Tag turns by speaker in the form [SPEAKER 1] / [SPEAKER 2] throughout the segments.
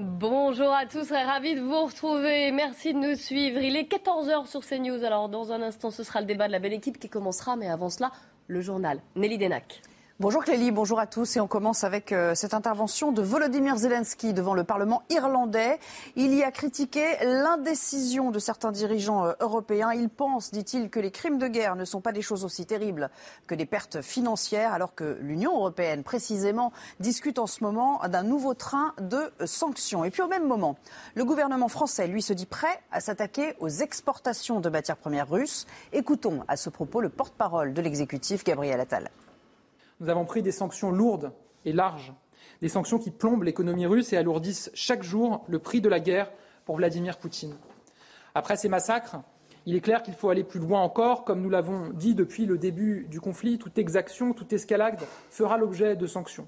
[SPEAKER 1] Bonjour à tous, très ravi de vous retrouver. Merci de nous suivre. Il est 14h sur CNews. Alors, dans un instant, ce sera le débat de la belle équipe qui commencera, mais avant cela, le journal. Nelly Denac.
[SPEAKER 2] Bonjour Clélie, bonjour à tous et on commence avec euh, cette intervention de Volodymyr Zelensky devant le Parlement irlandais. Il y a critiqué l'indécision de certains dirigeants euh, européens. Il pense, dit-il, que les crimes de guerre ne sont pas des choses aussi terribles que des pertes financières alors que l'Union européenne précisément discute en ce moment d'un nouveau train de sanctions. Et puis au même moment, le gouvernement français, lui, se dit prêt à s'attaquer aux exportations de matières premières russes. Écoutons à ce propos le porte-parole de l'exécutif, Gabriel Attal.
[SPEAKER 3] Nous avons pris des sanctions lourdes et larges, des sanctions qui plombent l'économie russe et alourdissent chaque jour le prix de la guerre pour Vladimir Poutine. Après ces massacres, il est clair qu'il faut aller plus loin encore. Comme nous l'avons dit depuis le début du conflit, toute exaction, toute escalade fera l'objet de sanctions.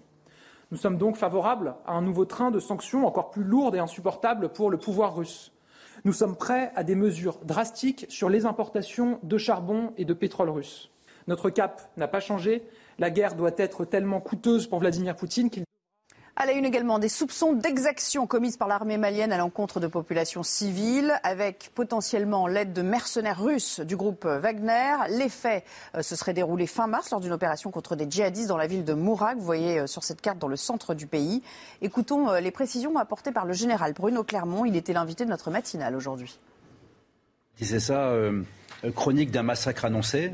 [SPEAKER 3] Nous sommes donc favorables à un nouveau train de sanctions encore plus lourdes et insupportables pour le pouvoir russe. Nous sommes prêts à des mesures drastiques sur les importations de charbon et de pétrole russe. Notre cap n'a pas changé la guerre doit être tellement coûteuse pour Vladimir Poutine qu'il
[SPEAKER 2] à la une également des soupçons d'exactions commises par l'armée malienne à l'encontre de populations civiles, avec potentiellement l'aide de mercenaires russes du groupe Wagner. Les faits euh, se seraient déroulés fin mars lors d'une opération contre des djihadistes dans la ville de Mourak. Vous voyez euh, sur cette carte dans le centre du pays. Écoutons euh, les précisions apportées par le général Bruno Clermont. Il était l'invité de notre matinale aujourd'hui.
[SPEAKER 4] C'est ça, chronique d'un massacre annoncé,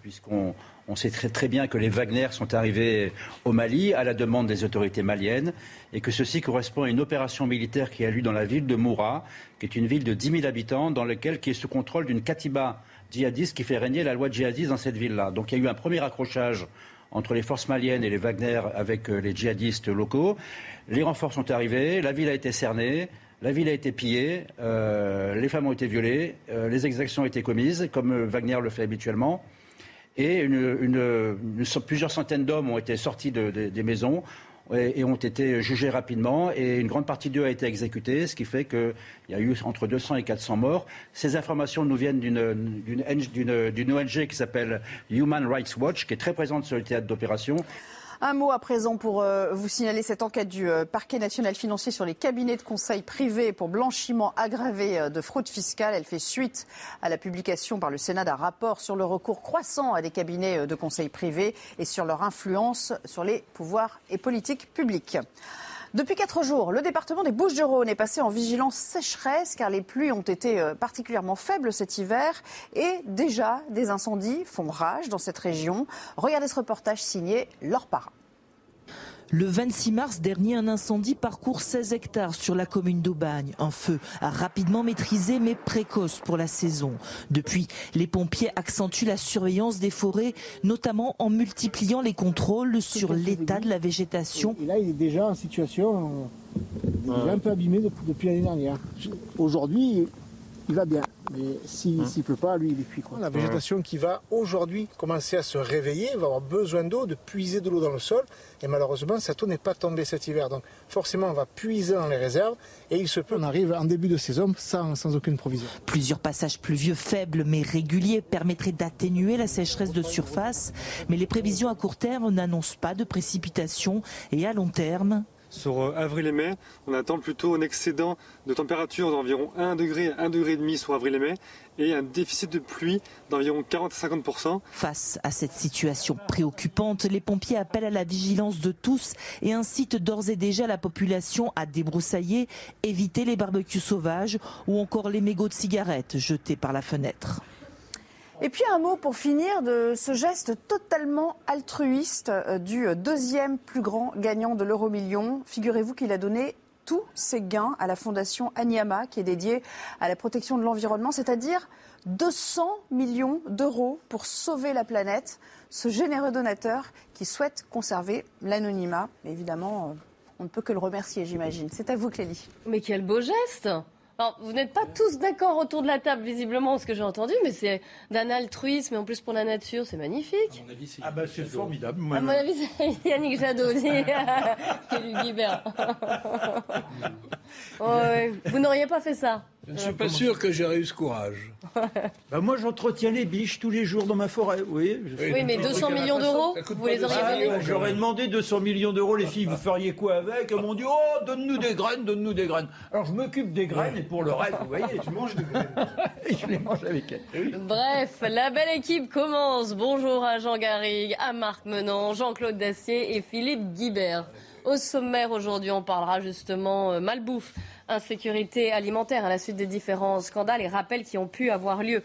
[SPEAKER 4] puisqu'on on sait très, bien que les Wagner sont arrivés au Mali à la demande des autorités maliennes et que ceci correspond à une opération militaire qui a lieu dans la ville de Moura, qui est une ville de 10 000 habitants, dans laquelle qui est sous contrôle d'une katiba djihadiste qui fait régner la loi djihadiste dans cette ville-là. Donc il y a eu un premier accrochage entre les forces maliennes et les Wagner avec euh, les djihadistes locaux. Les renforts sont arrivés, la ville a été cernée. La ville a été pillée, euh, les femmes ont été violées, euh, les exactions ont été commises, comme Wagner le fait habituellement et plusieurs centaines d'hommes ont été sortis des maisons et, ont été jugés rapidement et une grande partie d'eux a été exécutée, ce qui fait qu'il y a eu entre 200 et 400 morts. Ces informations nous viennent d'une ONG qui s'appelle Human Rights Watch, qui est très présente sur le théâtre d'opération
[SPEAKER 2] un mot à présent pour euh, vous signaler cette enquête du euh, parquet national financier sur les cabinets de conseil privés pour blanchiment aggravé euh, de fraude fiscale. Elle fait suite à la publication par le Sénat d'un rapport sur le recours croissant à des cabinets de conseil privés et sur leur influence sur les pouvoirs et politiques publiques. Depuis quatre jours, le département des Bouches-du-Rhône est passé en vigilance sécheresse car les pluies ont été euh, particulièrement faibles cet hiver et déjà des incendies font rage dans cette région. Regardez ce reportage signé Laure Parra.
[SPEAKER 5] Le 26 mars dernier, un incendie parcourt 16 hectares sur la commune d'Aubagne. Un feu rapidement maîtrisé mais précoce pour la saison. Depuis, les pompiers accentuent la surveillance des forêts, notamment en multipliant les contrôles sur l'état de la végétation.
[SPEAKER 6] Et là, il est déjà en situation euh, un peu abîmé depuis l'année dernière. Aujourd'hui, il va bien. Mais s'il ne peut pas, lui, il est cuit. La végétation qui va aujourd'hui commencer à se réveiller va avoir besoin d'eau, de puiser de l'eau dans le sol. Et malheureusement, cette eau n'est pas tombée cet hiver. Donc forcément, on va puiser dans les réserves. Et il se peut, on arrive en début de saison sans, sans aucune provision.
[SPEAKER 5] Plusieurs passages pluvieux faibles mais réguliers permettraient d'atténuer la sécheresse de surface. Mais les prévisions à court terme n'annoncent pas de précipitations. Et à long terme,
[SPEAKER 7] sur euh, avril et mai, on attend plutôt un excédent de température d'environ 1 degré, 1 degré et demi sur avril et mai et un déficit de pluie d'environ 40 à 50%
[SPEAKER 5] Face à cette situation préoccupante, les pompiers appellent à la vigilance de tous et incitent d'ores et déjà la population à débroussailler, éviter les barbecues sauvages ou encore les mégots de cigarettes jetés par la fenêtre.
[SPEAKER 2] Et puis un mot pour finir de ce geste totalement altruiste euh, du deuxième plus grand gagnant de l'euro million. Figurez-vous qu'il a donné tous ses gains à la fondation Anyama, qui est dédiée à la protection de l'environnement, c'est-à-dire 200 millions d'euros pour sauver la planète. Ce généreux donateur qui souhaite conserver l'anonymat, évidemment, euh, on ne peut que le remercier, j'imagine. C'est à vous, Clélie.
[SPEAKER 1] Mais quel beau geste alors, vous n'êtes pas tous d'accord autour de la table, visiblement, ce que j'ai entendu, mais c'est d'un altruisme, et en plus pour la nature, c'est magnifique.
[SPEAKER 8] ah bah c'est formidable.
[SPEAKER 1] À mon avis, c'est Yannick Jadot, dit Guibert. Vous n'auriez pas fait ça?
[SPEAKER 8] Je ne suis pas sûr que j'aurais eu ce courage. bah moi, j'entretiens les biches tous les jours dans ma forêt.
[SPEAKER 1] Oui, oui mais 200 millions d'euros, vous les auriez
[SPEAKER 8] donnés J'aurais demandé 200 millions d'euros, les filles, vous feriez quoi avec? Elles m'ont dit, oh, donne-nous des graines, donne-nous des graines. Alors je m'occupe des graines et pour le reste, vous voyez, tu manges des graines. et je les mange avec elles.
[SPEAKER 1] Bref, la belle équipe commence. Bonjour à Jean Garrigue, à Marc Menant, Jean-Claude Dacier et Philippe Guibert. Au sommaire aujourd'hui, on parlera justement euh, malbouffe insécurité alimentaire à la suite des différents scandales et rappels qui ont pu avoir lieu.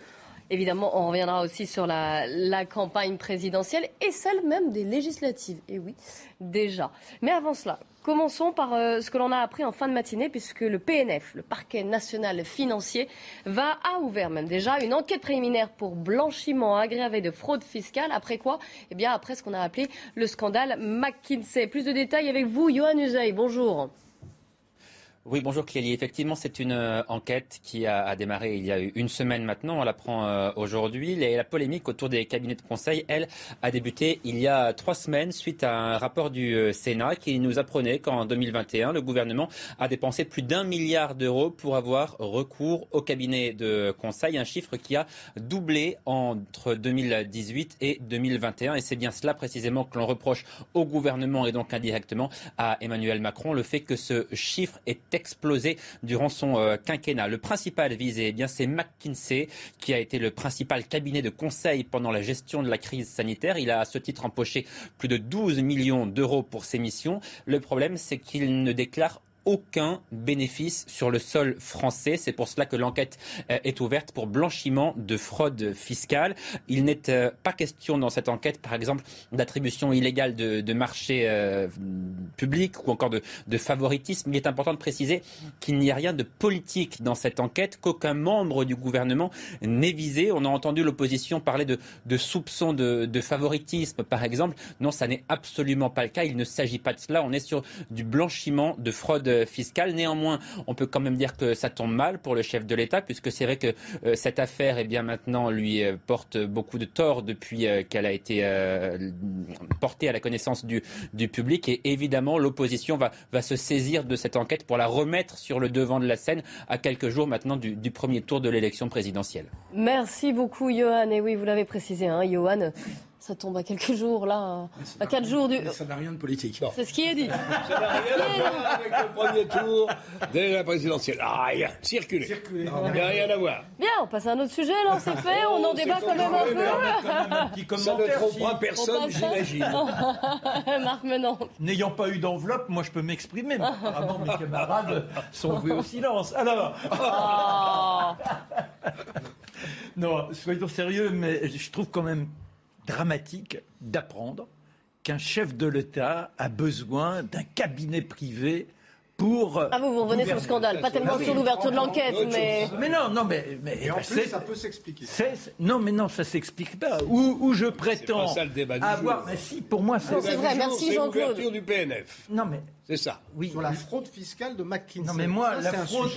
[SPEAKER 1] Évidemment, on reviendra aussi sur la, campagne présidentielle et celle même des législatives. Et oui, déjà. Mais avant cela, commençons par euh, ce que l'on a appris en fin de matinée, puisque le PNF, le parquet national financier, va a ouvert même déjà une enquête préliminaire pour blanchiment aggravé de fraude fiscale. Après quoi Eh bien, après ce qu'on a appelé le scandale McKinsey. Plus de détails avec vous, Johan Uzey. Bonjour.
[SPEAKER 9] Oui, bonjour Clélie. Effectivement, c'est une euh, enquête qui a, démarré il y a une semaine maintenant. On l'apprend euh, aujourd'hui. La polémique autour des cabinets de conseil, elle, a débuté il y a trois semaines suite à un rapport du euh, Sénat qui nous apprenait qu'en 2021, le gouvernement a dépensé plus d'un milliard d'euros pour avoir recours aux cabinets de conseil, un chiffre qui a doublé entre 2018 et 2021. Et c'est bien cela précisément que l'on reproche au gouvernement et donc indirectement à Emmanuel Macron, le fait que ce chiffre est explosé durant son euh, quinquennat. Le principal visé, eh bien, c'est McKinsey, qui a été le principal cabinet de conseil pendant la gestion de la crise sanitaire. Il a à ce titre empoché plus de 12 millions d'euros pour ses missions. Le problème, c'est qu'il ne déclare aucun bénéfice sur le sol français. C'est pour cela que l'enquête euh, est ouverte pour blanchiment de fraude fiscale. Il n'est euh, pas question dans cette enquête, par exemple, d'attribution illégale de, marchés euh, publics ou encore de, favoritisme. Il est important de préciser qu'il n'y a rien de politique dans cette enquête, qu'aucun membre du gouvernement n'est visé. On a entendu l'opposition parler de, de soupçons de, de favoritisme, par exemple. Non, ça n'est absolument pas le cas. Il ne s'agit pas de cela. On est sur du blanchiment de fraude fiscale. Néanmoins, on peut quand même dire que ça tombe mal pour le chef de l'État, puisque c'est vrai que euh, cette affaire, eh bien maintenant, lui euh, porte beaucoup de tort depuis euh, qu'elle a été portée à la connaissance du, public. Et évidemment, l'opposition va, se saisir de cette enquête pour la remettre sur le devant de la scène à quelques jours maintenant du, du premier tour de l'élection présidentielle.
[SPEAKER 1] Merci beaucoup, Johan. Et oui, vous l'avez précisé, hein, Johan ça tombe à quelques jours, là, à quatre jours du.
[SPEAKER 8] Ça n'a rien de politique.
[SPEAKER 1] C'est ce qui est dit.
[SPEAKER 8] Ça n'a rien à voir avec le premier tour de la présidentielle. Ah, rien, circuler. Circuler. Il n'y a rien à voir.
[SPEAKER 1] Bien, on passe à un autre sujet, là, c'est fait, on en débat quand même un
[SPEAKER 8] peu. Ça ne trompera personne, j'imagine.
[SPEAKER 1] Marc Menon.
[SPEAKER 8] N'ayant pas eu d'enveloppe, moi je peux m'exprimer, mais apparemment mes camarades sont voués au silence. Alors. Oh. non, soyons sérieux, mais je trouve quand même dramatique d'apprendre qu'un chef de l'État a besoin d'un cabinet privé pour.
[SPEAKER 1] Ah, vous, vous revenez sur le scandale, pas tellement sur l'ouverture de l'enquête, mais.
[SPEAKER 8] Mais non, non, mais. mais
[SPEAKER 10] Et en plus, ça peut s'expliquer.
[SPEAKER 8] Non, mais non, ça s'explique pas. Où, où je prétends. C'est
[SPEAKER 10] pas ça le débat du
[SPEAKER 8] avoir. Mais si, pour moi,
[SPEAKER 1] c'est. C'est vrai, merci Jean-Claude.
[SPEAKER 10] C'est l'ouverture du PNF.
[SPEAKER 8] Non, mais.
[SPEAKER 10] C'est ça.
[SPEAKER 8] Oui.
[SPEAKER 10] Sur la fraude fiscale de McKinsey.
[SPEAKER 8] Non, mais moi, la fraude,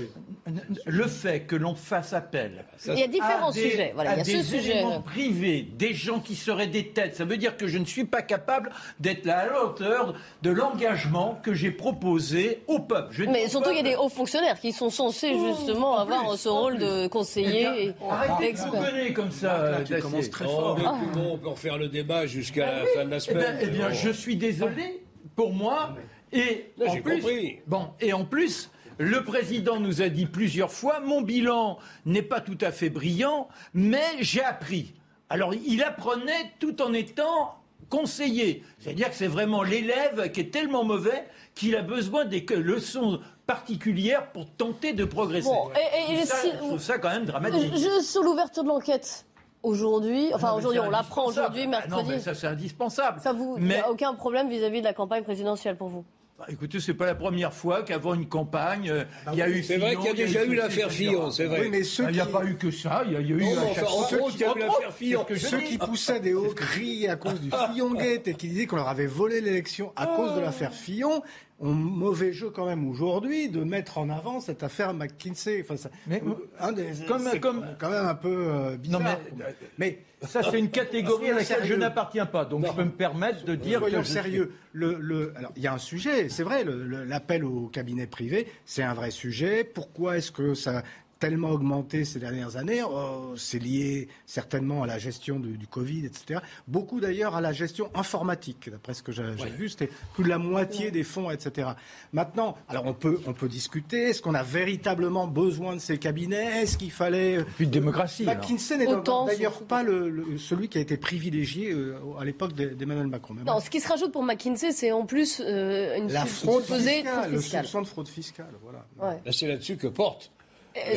[SPEAKER 8] le fait que l'on fasse appel.
[SPEAKER 1] il y a différents sujets. Voilà, il y a
[SPEAKER 8] des
[SPEAKER 1] ce sujet.
[SPEAKER 8] privés, des gens qui seraient des têtes. Ça veut dire que je ne suis pas capable d'être à la hauteur de l'engagement que j'ai proposé au peuple.
[SPEAKER 1] mais surtout, il y a des hauts fonctionnaires qui sont censés oh, justement avoir ce rôle de conseiller.
[SPEAKER 8] Eh arrêtez de vous comme ça.
[SPEAKER 10] Qui commence très fort. Ah. on peut refaire le débat jusqu'à la fin de la eh semaine.
[SPEAKER 8] Eh bien, je suis désolé. Pour moi, et en plus, bon, et en plus, le président nous a dit plusieurs fois, mon bilan n'est pas tout à fait brillant, mais j'ai appris. Alors, il apprenait tout en étant conseiller. C'est-à-dire que c'est vraiment l'élève qui est tellement mauvais qu'il a besoin des leçons particulières pour tenter de progresser. Bon,
[SPEAKER 1] et,
[SPEAKER 8] ça, je trouve ça quand même dramatique.
[SPEAKER 1] Juste sur l'ouverture de l'enquête. Aujourd'hui, enfin aujourd'hui, on l'apprend aujourd'hui, mercredi.
[SPEAKER 8] non, mais ça c'est indispensable.
[SPEAKER 1] Ça vous, mais... a aucun problème vis-à-vis de la campagne présidentielle pour vous
[SPEAKER 8] bah, écoutez, c'est pas la première fois qu'avant une campagne, euh,
[SPEAKER 10] bah
[SPEAKER 8] il y a eu.
[SPEAKER 10] C'est vrai qu'il y a déjà eu l'affaire Fillon, c'est vrai.
[SPEAKER 8] Oui, mais il n'y a pas eu que ça. Il y a, eu.
[SPEAKER 10] Non, enfin, entre autres, il y a eu l'affaire Fillon.
[SPEAKER 6] Ceux qui poussaient des hauts cris à cause du Fillon Gate et qui disaient qu'on leur avait volé l'élection à cause de l'affaire Fillon ont mauvais jeu quand même aujourd'hui de mettre en avant cette affaire McKinsey. Enfin, ça, mais, un des, comme, comme quand même un peu euh, bizarre. Non,
[SPEAKER 8] mais, mais, ça c'est une catégorie à laquelle je n'appartiens pas, donc je peux me permettre de dire
[SPEAKER 6] Soyons que sérieux. Le, le, alors il y a un sujet, c'est vrai, l'appel au cabinet privé, c'est un vrai sujet. Pourquoi est-ce que ça tellement augmenté ces dernières années. Oh, c'est lié certainement à la gestion du, du Covid, etc. Beaucoup d'ailleurs à la gestion informatique, d'après ce que j'ai vu, c'était plus de la moitié des fonds, etc. Maintenant, alors on peut, on peut discuter, est-ce qu'on a véritablement besoin de ces cabinets? Est-ce qu'il fallait...
[SPEAKER 8] Plus de démocratie.
[SPEAKER 6] McKinsey n'est d'ailleurs pas le, celui qui a été privilégié euh, à l'époque d'Emmanuel Macron.
[SPEAKER 1] non, ce qui se rajoute pour McKinsey, c'est en plus euh, une
[SPEAKER 6] la fraude fiscale, le soupçon de fraude fiscale. Voilà.
[SPEAKER 10] C'est là-dessus que porte
[SPEAKER 1] euh,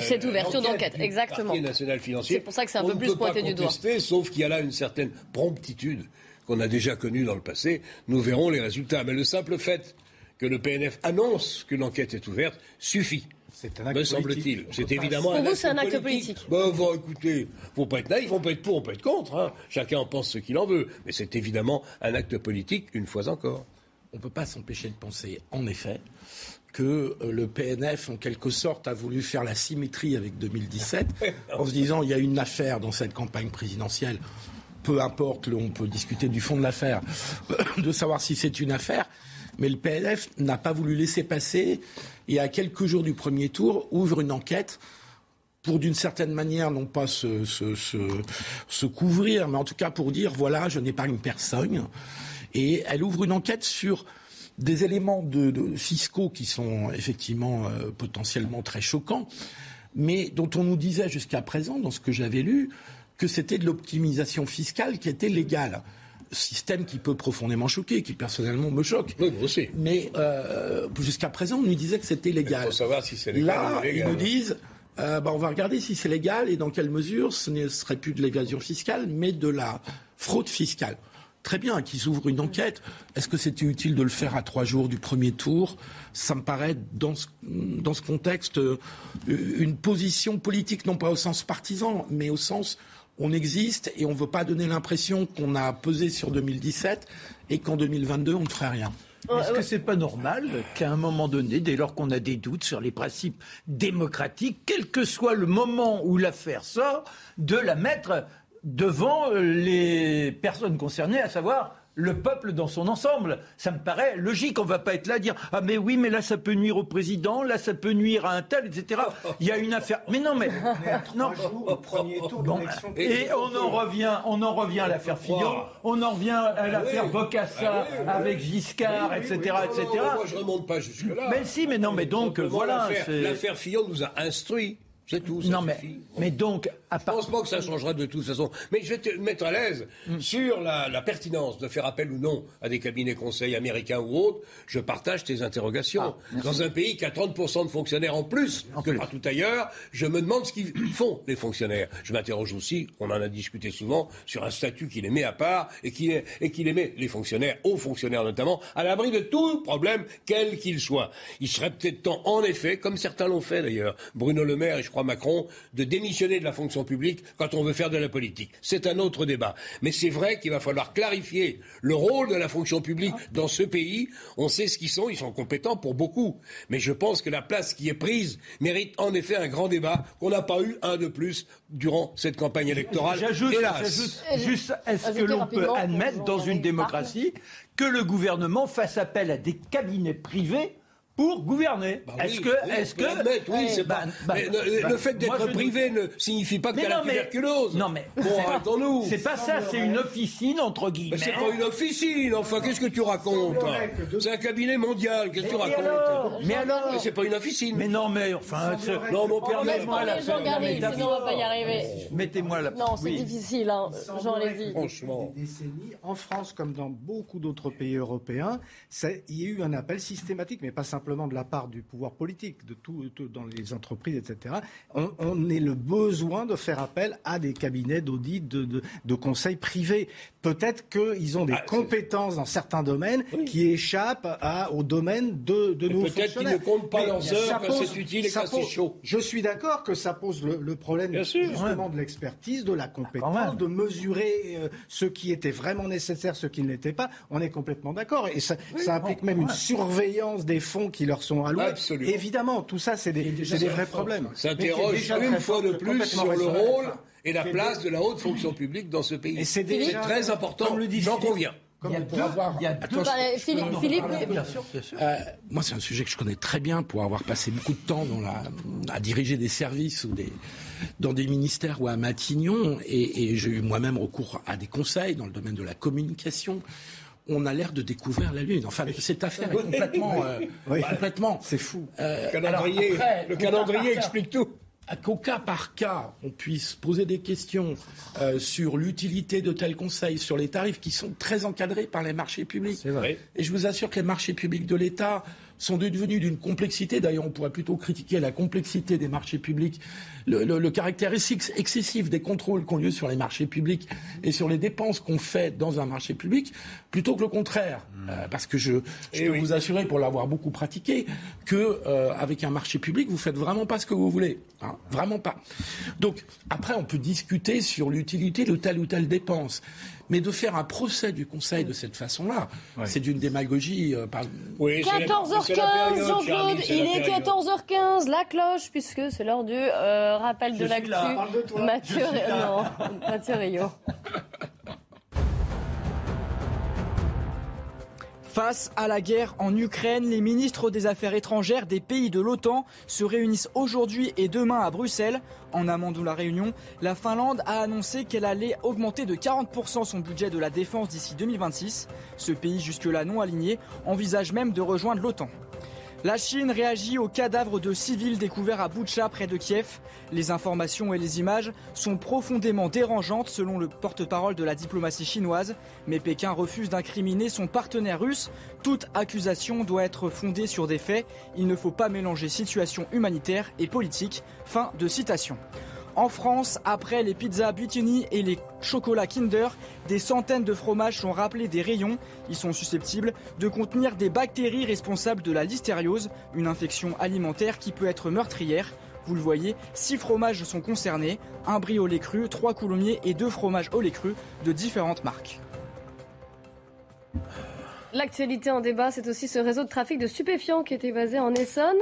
[SPEAKER 1] cette ouverture d'enquête, exactement.
[SPEAKER 10] national financier.
[SPEAKER 1] C'est pour ça que c'est un peu plus pointé du doigt.
[SPEAKER 10] Sauf qu'il y a là une certaine promptitude qu'on a déjà connue dans le passé. Nous verrons les résultats. Mais le simple fait que le PNF annonce qu'une enquête est ouverte suffit. C'est un acte me semble-t-il. C'est évidemment
[SPEAKER 1] pour vous, c'est un acte politique.
[SPEAKER 10] Bon, bon, écoutez, faut pas être naïf, on peut être pour, on peut être contre. Hein. Chacun en pense ce qu'il en veut. Mais c'est évidemment un acte politique, une fois encore.
[SPEAKER 11] On ne peut pas s'empêcher de penser, en effet, que euh, le PNF, en quelque sorte, a voulu faire la symétrie avec 2017, en se disant il y a une affaire dans cette campagne présidentielle. Peu importe, on peut discuter du fond de l'affaire, de savoir si c'est une affaire, mais le PNF n'a pas voulu laisser passer et à quelques jours du premier tour ouvre une enquête pour d'une certaine manière non pas se, se, couvrir, mais en tout cas pour dire voilà, je n'épargne personne. Et elle ouvre une enquête sur des éléments de, fiscaux qui sont effectivement euh, potentiellement très choquants, mais dont on nous disait jusqu'à présent, dans ce que j'avais lu, que c'était de l'optimisation fiscale qui était légale. Système qui peut profondément choquer, qui personnellement me choque.
[SPEAKER 10] Oui, moi aussi.
[SPEAKER 11] Mais euh, jusqu'à présent, on nous disait que c'était légal. Il
[SPEAKER 10] faut savoir si c'est légal.
[SPEAKER 11] Là,
[SPEAKER 10] ou
[SPEAKER 11] ils nous disent euh, bah, on va regarder si c'est légal et dans quelle mesure ce ne serait plus de l'évasion fiscale, mais de la fraude fiscale très bien qu'ils ouvrent une enquête. Est-ce que c'était utile de le faire à trois jours du premier tour? Ça me paraît, dans ce, contexte, euh, une position politique, non pas au sens partisan, mais au sens on existe et on ne veut pas donner l'impression qu'on a pesé sur 2017 et qu'en 2022, on ne ferait rien.
[SPEAKER 8] Est-ce que c'est pas normal qu'à un moment donné, dès lors qu'on a des doutes sur les principes démocratiques, quel que soit le moment où l'affaire sort, de la mettre devant les personnes concernées, à savoir le peuple dans son ensemble. Ça me paraît logique. On ne va pas être là à dire Ah, mais oui, mais là, ça peut nuire au président, là, ça peut nuire à un tel, etc. Il y a une affaire. Mais non, mais. non. et on en revient, on en revient à l'affaire Fillon, on en revient à l'affaire Bocassa avec Giscard, etc., etc.
[SPEAKER 10] Moi, je ne remonte pas jusque-là.
[SPEAKER 8] Mais si, mais non, mais donc, voilà.
[SPEAKER 10] L'affaire Fillon nous a instruit c'est tout.
[SPEAKER 8] non, mais, mais donc.
[SPEAKER 10] Je pense pas que ça changera de toute façon. Mais je vais te mettre à l'aise mm. sur la, la, pertinence de faire appel ou non à des cabinets conseils américains ou autres. Je partage tes interrogations. Ah, Dans un pays qui a 30% de fonctionnaires en plus que partout ailleurs, je me demande ce qu'ils font, les fonctionnaires. Je m'interroge aussi, on en a discuté souvent, sur un statut qui les met à part et qui, et qui les met, les fonctionnaires, hauts fonctionnaires notamment, à l'abri de tout problème, quel qu'il soit. Il serait peut-être temps, en effet, comme certains l'ont fait d'ailleurs, Bruno Le Maire et je crois Macron de démissionner de la fonction publique quand on veut faire de la politique. C'est un autre débat. Mais c'est vrai qu'il va falloir clarifier le rôle de la fonction publique dans ce pays. On sait ce qu'ils sont, ils sont compétents pour beaucoup. Mais je pense que la place qui est prise mérite en effet un grand débat qu'on n'a pas eu un de plus durant cette campagne électorale.
[SPEAKER 8] J'ajoute juste, est-ce que l'on peut admettre dans une démocratie que le gouvernement fasse appel à des cabinets privés pour gouverner.
[SPEAKER 10] Bah est-ce que, est-ce que, oui, c'est bah, bah, le, fait d'être privé ne signifie pas que la tuberculose.
[SPEAKER 8] Non mais
[SPEAKER 10] bon, nous
[SPEAKER 8] C'est pas ça, c'est une officine entre guillemets.
[SPEAKER 10] Mais c'est pas une officine. Enfin, qu'est-ce que tu racontes C'est un cabinet mondial. Qu'est-ce que tu racontes
[SPEAKER 8] Mais alors
[SPEAKER 10] Mais c'est pas une officine.
[SPEAKER 8] Mais non, mais enfin,
[SPEAKER 10] non, mon père,
[SPEAKER 1] moi la sinon on va pas y arriver.
[SPEAKER 8] Mettez-moi la.
[SPEAKER 1] Non, c'est difficile, hein. Jean Lévy.
[SPEAKER 6] Franchement. En France, comme dans beaucoup d'autres pays européens, il y a eu un appel systématique, mais pas simplement simplement de la part du pouvoir politique, de tout, dans les entreprises, etc. On, on est le besoin de faire appel à des cabinets d'audit, de, de, de, conseils privés. Peut-être qu'ils ont des ah, compétences dans certains domaines qui échappent à, au domaine de, de nos
[SPEAKER 10] Peut-être qu'ils ne comptent pas leurs heures quand c'est utile et quand c'est chaud.
[SPEAKER 6] Je suis d'accord que ça pose le, le problème justement de l'expertise, de la compétence, de mesurer euh, ce qui était vraiment nécessaire, ce qui ne l'était pas. On est complètement d'accord. Et ça, ça implique même une surveillance des fonds qui leur sont alloués.
[SPEAKER 10] Absolument.
[SPEAKER 6] Évidemment, tout ça, c'est des, des vrais problèmes.
[SPEAKER 10] Ça interroge une fois de plus sur le rôle et la place de la haute fonction publique dans ce pays. C'est très important, j'en conviens.
[SPEAKER 1] Comme il avoir... Philippe, Philippe bien sûr, bien sûr.
[SPEAKER 11] Euh, moi, c'est un sujet que je connais très bien pour avoir passé beaucoup de temps dans la, à diriger des services ou des, dans des ministères ou à Matignon, et, et j'ai eu moi-même recours à des conseils dans le domaine de la communication on a l'air de découvrir la Lune. Enfin, cette affaire est complètement... Euh, complètement
[SPEAKER 6] c'est fou.
[SPEAKER 10] Euh, le calendrier, le calendrier explique tout
[SPEAKER 11] qu'au cas par cas, on puisse poser des questions euh, sur l'utilité de tels conseils, sur les tarifs qui sont très encadrés par les marchés publics. Et je vous assure que les marchés publics de l'État sont devenus d'une complexité. D'ailleurs, on pourrait plutôt critiquer la complexité des marchés publics, le, caractère excessif des contrôles qui ont lieu sur les marchés publics et sur les dépenses qu'on fait dans un marché public, plutôt que le contraire. Hmm. Euh, parce que je, je eh peux vous assurer, pour l'avoir beaucoup pratiqué, que euh, avec un marché public, vous faites vraiment pas ce que vous voulez. Hein, vraiment pas. Donc, après, on peut discuter sur l'utilité de telle ou telle dépense. Mais de faire un procès du Conseil de cette façon-là, c'est d'une démagogie.
[SPEAKER 1] Euh, par... 14h15, Jean-Claude, il est 14h15, la cloche, puisque c'est l'heure du euh, rappel de l'actu. Mathieu, non, Mathieu Rio.
[SPEAKER 12] Face à la guerre en Ukraine, les ministres des Affaires étrangères des pays de l'OTAN se réunissent aujourd'hui et demain à Bruxelles. En amont de la réunion, la Finlande a annoncé qu'elle allait augmenter de 40% son budget de la défense d'ici 2026. Ce pays jusque-là non aligné envisage même de rejoindre l'OTAN. La Chine réagit aux cadavres de civils découverts à Boutcha près de Kiev. Les informations et les images sont profondément dérangeantes selon le porte-parole de la diplomatie chinoise, mais Pékin refuse d'incriminer son partenaire russe. Toute accusation doit être fondée sur des faits. Il ne faut pas mélanger situation humanitaire et politique. Fin de citation. En France, après les pizzas Butini et les chocolats Kinder, des centaines de fromages sont rappelés des rayons. Ils sont susceptibles de contenir des bactéries responsables de la listériose, une infection alimentaire qui peut être meurtrière. Vous le voyez, six fromages sont concernés, un brie au lait cru, trois coulommiers et deux fromages au lait cru de différentes marques.
[SPEAKER 1] L'actualité en débat, c'est aussi ce réseau de trafic de stupéfiants qui était basé en Essonne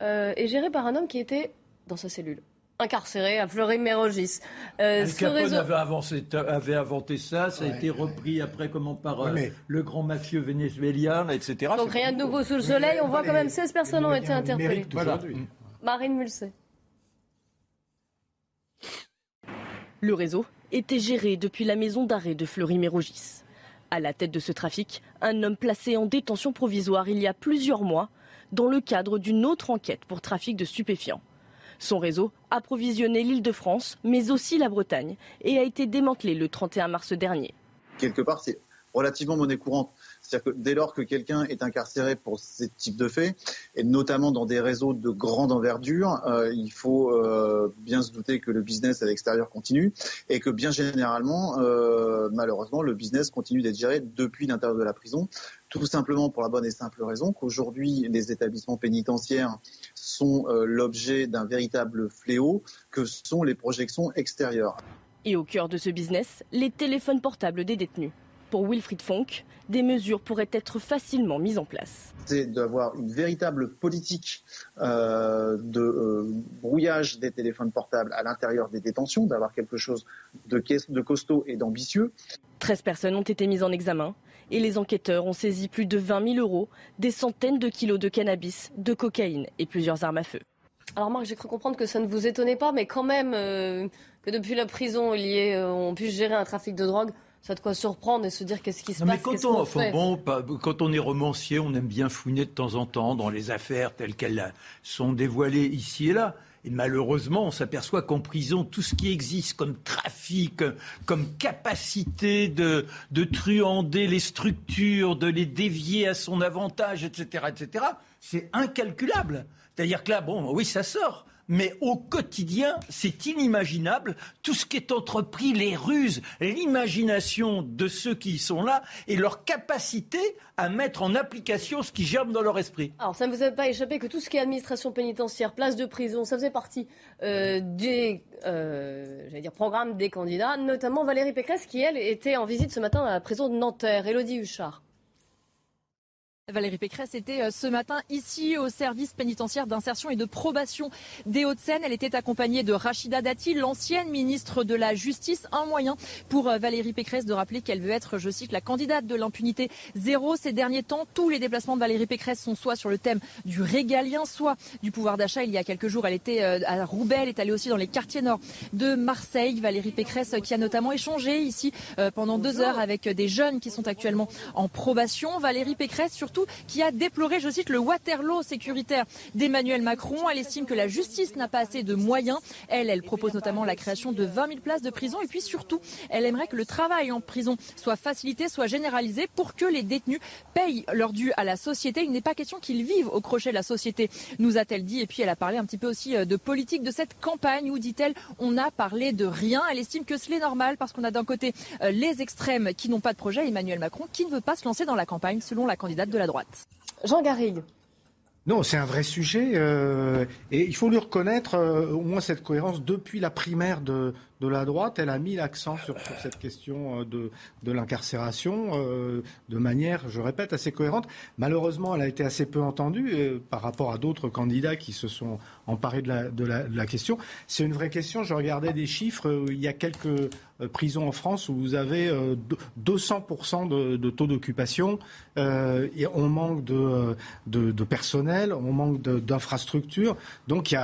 [SPEAKER 1] euh, et géré par un homme qui était dans sa cellule incarcéré à Fleury-Mérogis.
[SPEAKER 8] Euh, Al Capone avait, avancé, avait, inventé ça, ça a été repris après comment par euh, le grand mafieux vénézuélien, etc.
[SPEAKER 1] Donc rien de nouveau sous le soleil, on voit quand même 16 personnes ont été interpellées. Marine Mulsey.
[SPEAKER 13] Le réseau était géré depuis la maison d'arrêt de Fleury-Mérogis. À la tête de ce trafic, un homme placé en détention provisoire il y a plusieurs mois dans le cadre d'une autre enquête pour trafic de stupéfiants. Son réseau approvisionnait l'île de France, mais aussi la Bretagne, et a été démantelé le 31 mars dernier.
[SPEAKER 14] Quelque part, c'est relativement monnaie courante. C'est-à-dire que dès lors que quelqu'un est incarcéré pour ce type de faits, et notamment dans des réseaux de grande envergure, euh, il faut euh, bien se douter que le business à l'extérieur continue et que bien généralement, euh, malheureusement, le business continue d'être géré depuis l'intérieur de la prison, tout simplement pour la bonne et simple raison qu'aujourd'hui, les établissements pénitentiaires sont l'objet d'un véritable fléau que sont les projections extérieures.
[SPEAKER 13] Et au cœur de ce business, les téléphones portables des détenus. Pour Wilfried Fonck, des mesures pourraient être facilement mises en place.
[SPEAKER 14] C'est d'avoir une véritable politique euh, de euh, brouillage des téléphones portables à l'intérieur des détentions, d'avoir quelque chose de, de costaud et d'ambitieux.
[SPEAKER 13] 13 personnes ont été mises en examen et les enquêteurs ont saisi plus de 20 000 euros, des centaines de kilos de cannabis, de cocaïne et plusieurs armes à feu.
[SPEAKER 1] Alors Marc, j'ai cru comprendre que ça ne vous étonnait pas, mais quand même euh, que depuis la prison, il y ait, on puisse gérer un trafic de drogue ça de quoi surprendre et se dire qu'est-ce qui se passe. Mais
[SPEAKER 8] quand on, bon, quand on est romancier, on aime bien fouiner de temps en temps dans les affaires telles qu'elles sont dévoilées ici et là. Et malheureusement, on s'aperçoit qu'en prison, tout ce qui existe comme trafic, comme capacité de, de truander les structures, de les dévier à son avantage, etc., etc., c'est incalculable. C'est-à-dire que là, bon, oui, ça sort mais au quotidien, c'est inimaginable. Tout ce qui est entrepris, les ruses, l'imagination de ceux qui y sont là et leur capacité à mettre en application ce qui germe dans leur esprit.
[SPEAKER 1] Alors, ça ne vous a pas échappé que tout ce qui est administration pénitentiaire, place de prison, ça faisait partie euh, des euh, programmes des candidats, notamment Valérie Pécresse qui, elle, était en visite ce matin à la prison de Nanterre. Elodie Huchard.
[SPEAKER 15] Valérie Pécresse était euh, ce matin ici au service pénitentiaire d'insertion et de probation des Hauts-de-Seine. Elle était accompagnée de Rachida Dati, l'ancienne ministre de la Justice. Un moyen pour euh, Valérie Pécresse de rappeler qu'elle veut être, je cite, la candidate de l'impunité zéro. Ces derniers temps, tous les déplacements de Valérie Pécresse sont soit sur le thème du régalien, soit du pouvoir d'achat. Il y a quelques jours, elle était euh, à Roubaix, elle est allée aussi dans les quartiers nord de Marseille. Valérie Pécresse qui a notamment échangé ici pendant deux heures avec des jeunes qui sont actuellement en probation. Valérie Pécresse, surtout, qui a déploré, je cite, le Waterloo sécuritaire d'Emmanuel Macron. Elle estime que la justice n'a pas assez de moyens. Elle, elle propose notamment la création de 20 000 places de prison. Et puis surtout, elle aimerait que le travail en prison soit facilité, soit généralisé pour que les détenus payent leur dû à la société. Il n'est pas question qu'ils vivent au crochet de la société, nous a-t-elle dit. Et puis elle a parlé un petit peu aussi euh, de politique de cette campagne où, dit-elle, on n'a parlé de rien. Elle estime que c'est normal parce qu'on a d'un côté euh, les extrêmes qui n'ont pas de projet, Emmanuel Macron qui ne veut pas se lancer dans la campagne selon la candidate de la droite.
[SPEAKER 1] Jean Garrigue.
[SPEAKER 6] Non, c'est un vrai sujet euh, et il faut lui reconnaître euh, au moins cette cohérence depuis la primaire de, de la droite. Elle a mis l'accent sur, cette question euh, de, de l'incarcération de manière, je répète, assez cohérente. Malheureusement, elle a été assez peu entendue par rapport à d'autres candidats qui se sont emparés de la, de la, question. C'est une vraie question. Je regardais des chiffres. Il y a quelques euh, prison en France où vous avez 200% euh, de, taux d'occupation. Euh, et on manque de, de, personnel, on manque d'infrastructures. Donc,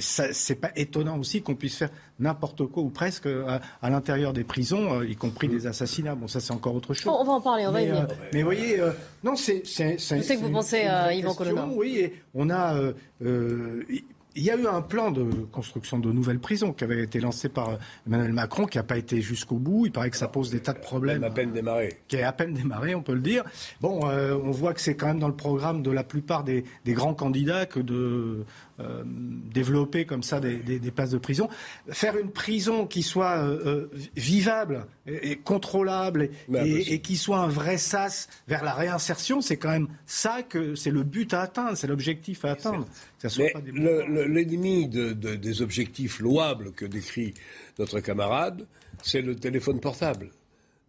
[SPEAKER 6] c'est pas étonnant aussi qu'on puisse faire n'importe quoi ou presque à, l'intérieur des prisons, y compris des assassinats. Bon, ça c'est encore autre chose.
[SPEAKER 1] on va en parler, on va y venir.
[SPEAKER 6] mais vous voyez, non, c'est. Je
[SPEAKER 1] sais que vous pensez à Yvan Colonna.
[SPEAKER 6] Oui, et on a. Il y a eu un plan de construction de nouvelles prisons qui avait été lancé par Emmanuel Macron, qui n'a pas été jusqu'au bout. Il paraît que ça pose des tas de problèmes.
[SPEAKER 10] à peine démarré.
[SPEAKER 6] Qui est à peine démarré, on peut le dire. Bon, euh, on voit que c'est quand même dans le programme de la plupart des, des grands candidats que de euh, développer comme ça des, des, places de prison. Faire une prison qui soit euh, vivable et, contrôlable et, et, qui soit un vrai sas vers la réinsertion, c'est quand même ça que c'est le but à atteindre, c'est l'objectif à atteindre.
[SPEAKER 10] L'ennemi de, des objectifs louables que décrit notre camarade, c'est le téléphone portable.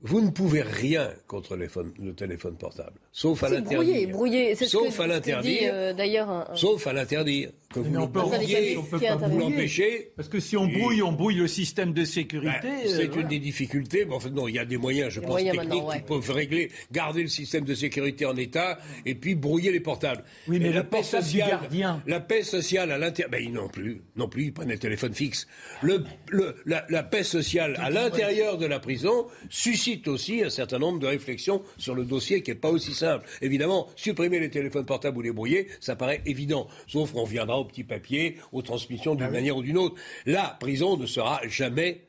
[SPEAKER 10] Vous ne pouvez rien contre le téléphone portable, sauf à l'interdire.
[SPEAKER 1] Brouillé, c'est sauf à l'interdire. Euh, d'ailleurs,
[SPEAKER 10] sauf à l'interdire.
[SPEAKER 8] Que vous peut, vous l'empêcher. Parce que si on brouille, on brouille le système de sécurité.
[SPEAKER 10] Ben, c'est euh, une des difficultés. Mais en fait, non, il y a des moyens, je pense, techniques qui peuvent régler, garder le système de sécurité en état et puis brouiller les portables.
[SPEAKER 8] Oui, mais la paix sociale, gardien.
[SPEAKER 10] la paix sociale à l'intérieur, ben non plus, non plus, ils prennent le téléphone fixe. Le, la, la paix sociale à l'intérieur de la prison suscite aussi un certain nombre de réflexions sur le dossier qui n'est pas aussi simple. Évidemment, supprimer les téléphones portables ou les brouiller, ça paraît évident. Sauf qu'on viendra au petit papier, aux transmissions d'une ah manière ou d'une autre. La prison ne sera jamais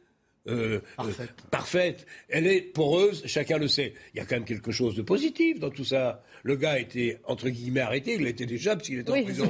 [SPEAKER 10] euh, euh, parfaite. Elle est poreuse, chacun le sait. Il y a quand même quelque chose de positif dans tout ça. Le gars a été, entre guillemets, arrêté. Il l'était déjà parce qu'il était en prison.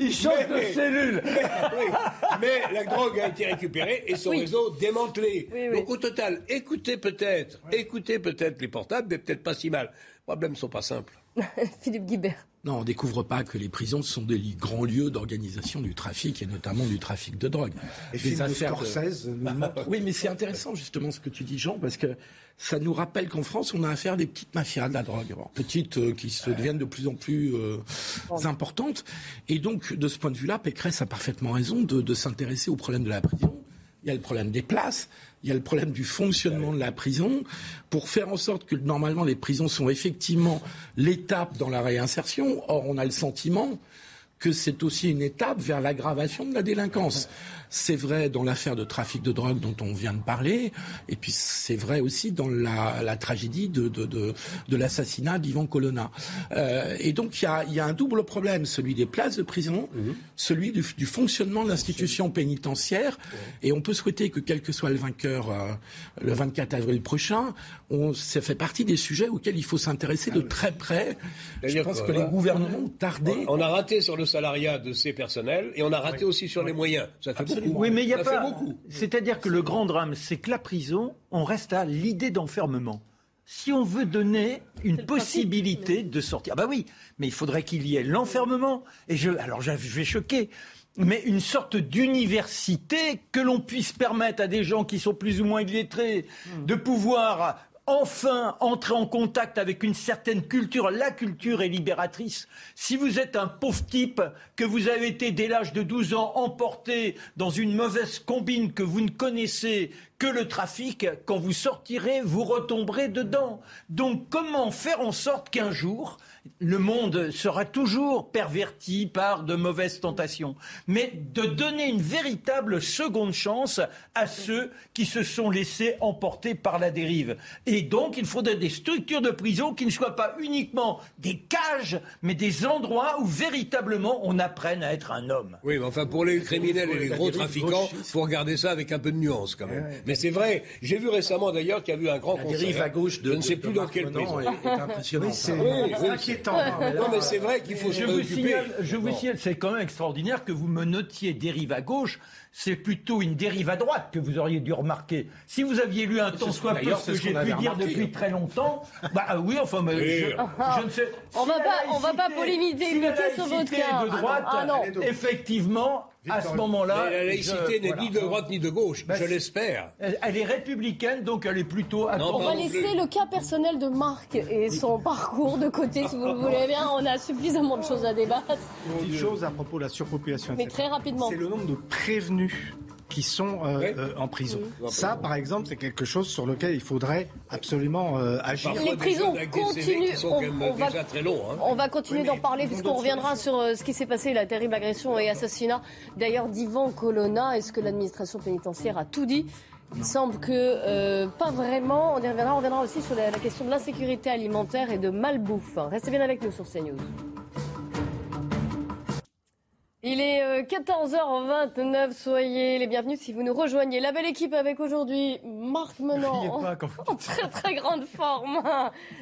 [SPEAKER 1] Il,
[SPEAKER 8] il change de cellule.
[SPEAKER 10] Mais, la drogue a été récupérée et son réseau démantelé. Donc au total, écoutez peut-être, écoutez peut-être les portables, mais peut-être pas si mal. Les problèmes ne sont pas simples.
[SPEAKER 1] Philippe Guibert.
[SPEAKER 11] Non, on ne découvre pas que les prisons sont des grands lieux d'organisation du trafic et notamment du trafic de drogue.
[SPEAKER 6] Et des affaires de...
[SPEAKER 11] Bah, oui, mais c'est intéressant justement ce que tu dis, Jean, parce que ça nous rappelle qu'en France, on a affaire à des petites mafias de la drogue, petites euh, qui se deviennent de plus en plus euh, importantes. Et donc, de ce point de vue-là, Pécresse a parfaitement raison de, de s'intéresser au problème de la prison. Il y a le problème des places, il y a le problème du fonctionnement de la prison, pour faire en sorte que normalement les prisons sont effectivement l'étape dans la réinsertion. Or, on a le sentiment que c'est aussi une étape vers l'aggravation de la délinquance. C'est vrai dans l'affaire de trafic de drogue dont on vient de parler, et puis c'est vrai aussi dans la, la tragédie de, de, de, de l'assassinat d'Ivan Colonna. Euh, et donc il y a, y a, un double problème, celui des places de prison, mmh. celui du, du, fonctionnement de l'institution pénitentiaire, et on peut souhaiter que quel que soit le vainqueur euh, le 24 avril prochain, on, ça fait partie des sujets auxquels il faut s'intéresser de très près. Je pense que les gouvernements ont tardé.
[SPEAKER 10] On a raté sur le salariat de ces personnels et on a raté aussi sur les moyens. Ça fait beaucoup.
[SPEAKER 8] Oui, mais il y a pas. C'est-à-dire que le grand drame, c'est que la prison, on reste à l'idée d'enfermement. Si on veut donner une possibilité de sortir, ah bah oui, mais il faudrait qu'il y ait l'enfermement. Et je, alors je vais choquer, mais une sorte d'université que l'on puisse permettre à des gens qui sont plus ou moins illettrés hmm. de pouvoir enfin entrer en contact avec une certaine culture. La culture est libératrice. Si vous êtes un pauvre type, que vous avez été dès l'âge de 12 ans emporté dans une mauvaise combine que vous ne connaissez que le trafic, quand vous sortirez, vous retomberez dedans. Donc comment faire en sorte qu'un jour, le monde sera toujours perverti par de mauvaises tentations, mais de donner une véritable seconde chance à ceux qui se sont laissés emporter par la dérive. Et donc, il faudrait des structures de prison qui ne soient pas uniquement des cages, mais des endroits où véritablement on apprenne à être un homme.
[SPEAKER 10] Oui, mais enfin, pour les criminels et les gros trafiquants, il faut regarder ça avec un peu de nuance quand même. Mais c'est vrai, j'ai vu récemment d'ailleurs qu'il y a eu un grand
[SPEAKER 11] la dérive à gauche de,
[SPEAKER 10] je ne sais plus dans quel pays.
[SPEAKER 11] Est, impressionnant.
[SPEAKER 10] Non, mais c'est vrai qu'il faut
[SPEAKER 8] je
[SPEAKER 10] se
[SPEAKER 8] vous signale, je vous signale, c'est quand même extraordinaire que vous me notiez dérive à gauche. C'est plutôt une dérive à droite que vous auriez dû remarquer. Si vous aviez lu un temps soit peu ce que j'ai pu dire depuis très longtemps, bah oui, enfin, mais je, je, ne sais.
[SPEAKER 1] On va pas, on va pas polémiser si sur votre cas.
[SPEAKER 8] de droite, ah non. effectivement, à ce moment-là.
[SPEAKER 10] La laïcité n'est ni de droite ni de gauche, bah, je l'espère.
[SPEAKER 8] Elle est républicaine, donc elle est plutôt à
[SPEAKER 1] On va laisser le cas personnel de Marc et son parcours de côté, si vous le voulez bien. On a suffisamment de choses à débattre.
[SPEAKER 6] Une chose à propos de la surpopulation.
[SPEAKER 1] Mais très rapidement.
[SPEAKER 6] C'est le nombre de prévenus qui sont euh, euh, en prison. Ça, par exemple, c'est quelque chose sur lequel il faudrait absolument euh, agir.
[SPEAKER 1] Les prisons continuent.
[SPEAKER 10] On, va, très long, hein.
[SPEAKER 1] on va continuer d'en parler puisqu'on reviendra sur ce qui s'est passé, la terrible agression et assassinat d'ailleurs d'Ivan Colonna. Est-ce que l'administration pénitentiaire a tout dit? Il semble que pas vraiment. On y reviendra. On reviendra aussi sur la, la question de l'insécurité alimentaire et de malbouffe. Restez bien avec nous sur CNews. Il est 14h29, euh, soyez les bienvenus si vous nous rejoignez. La belle équipe avec aujourd'hui Marc Menant, en très très grande forme,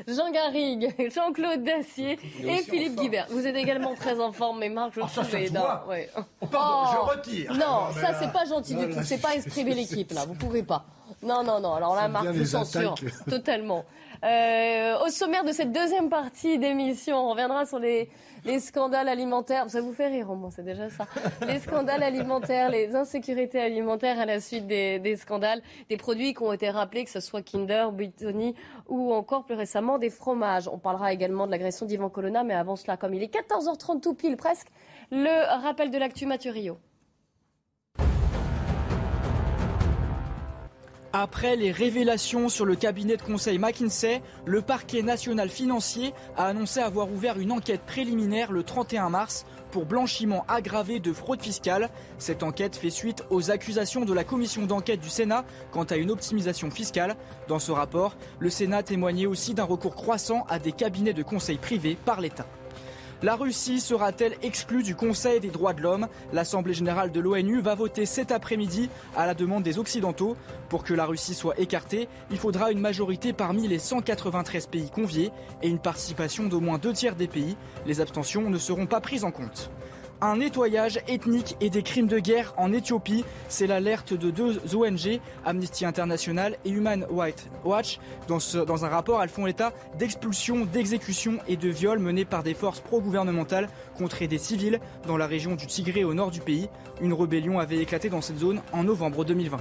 [SPEAKER 1] Jean Garrigue, Jean-Claude Dacier et Philippe Guibert. Vous êtes également très en forme, mais Marc, je
[SPEAKER 8] oh,
[SPEAKER 1] ça,
[SPEAKER 8] ça ouais. oh, Pardon, je retire.
[SPEAKER 1] Non, ça c'est pas gentil du tout, c'est pas exprimer l'équipe là, vous pouvez pas. Non, non, non, alors là Marc, je censure totalement. Euh, au sommaire de cette deuxième partie d'émission, on reviendra sur les les scandales alimentaires, ça vous fait rire au moins, c'est déjà ça. Les scandales alimentaires, les insécurités alimentaires à la suite des, scandales, des produits qui ont été rappelés, que ce soit Kinder, Buitoni ou encore plus récemment des fromages. On parlera également de l'agression d'Ivan Colonna, mais avant cela, comme il est 14h30 tout pile presque, le rappel de l'actu Mathurio.
[SPEAKER 12] Après les révélations sur le cabinet de conseil McKinsey, le parquet national financier a annoncé avoir ouvert une enquête préliminaire le 31 mars pour blanchiment aggravé de fraude fiscale. Cette enquête fait suite aux accusations de la commission d'enquête du Sénat quant à une optimisation fiscale. Dans ce rapport, le Sénat témoignait aussi d'un recours croissant à des cabinets de conseil privés par l'État. La Russie sera-t-elle exclue du Conseil des droits de l'homme? L'Assemblée générale de l'ONU va voter cet après-midi à la demande des Occidentaux. Pour que la Russie soit écartée, il faudra une majorité parmi les 193 pays conviés et une participation d'au moins deux tiers des pays. Les abstentions ne seront pas prises en compte un nettoyage ethnique et des crimes de guerre en Éthiopie. C'est l'alerte de deux ONG, Amnesty International et Human Rights Watch. Dans, un rapport, elles font état d'expulsions, d'exécutions et de viols menés par des forces pro-gouvernementales contre des civils dans la région du Tigré au nord du pays. Une rébellion avait éclaté dans cette zone en novembre 2020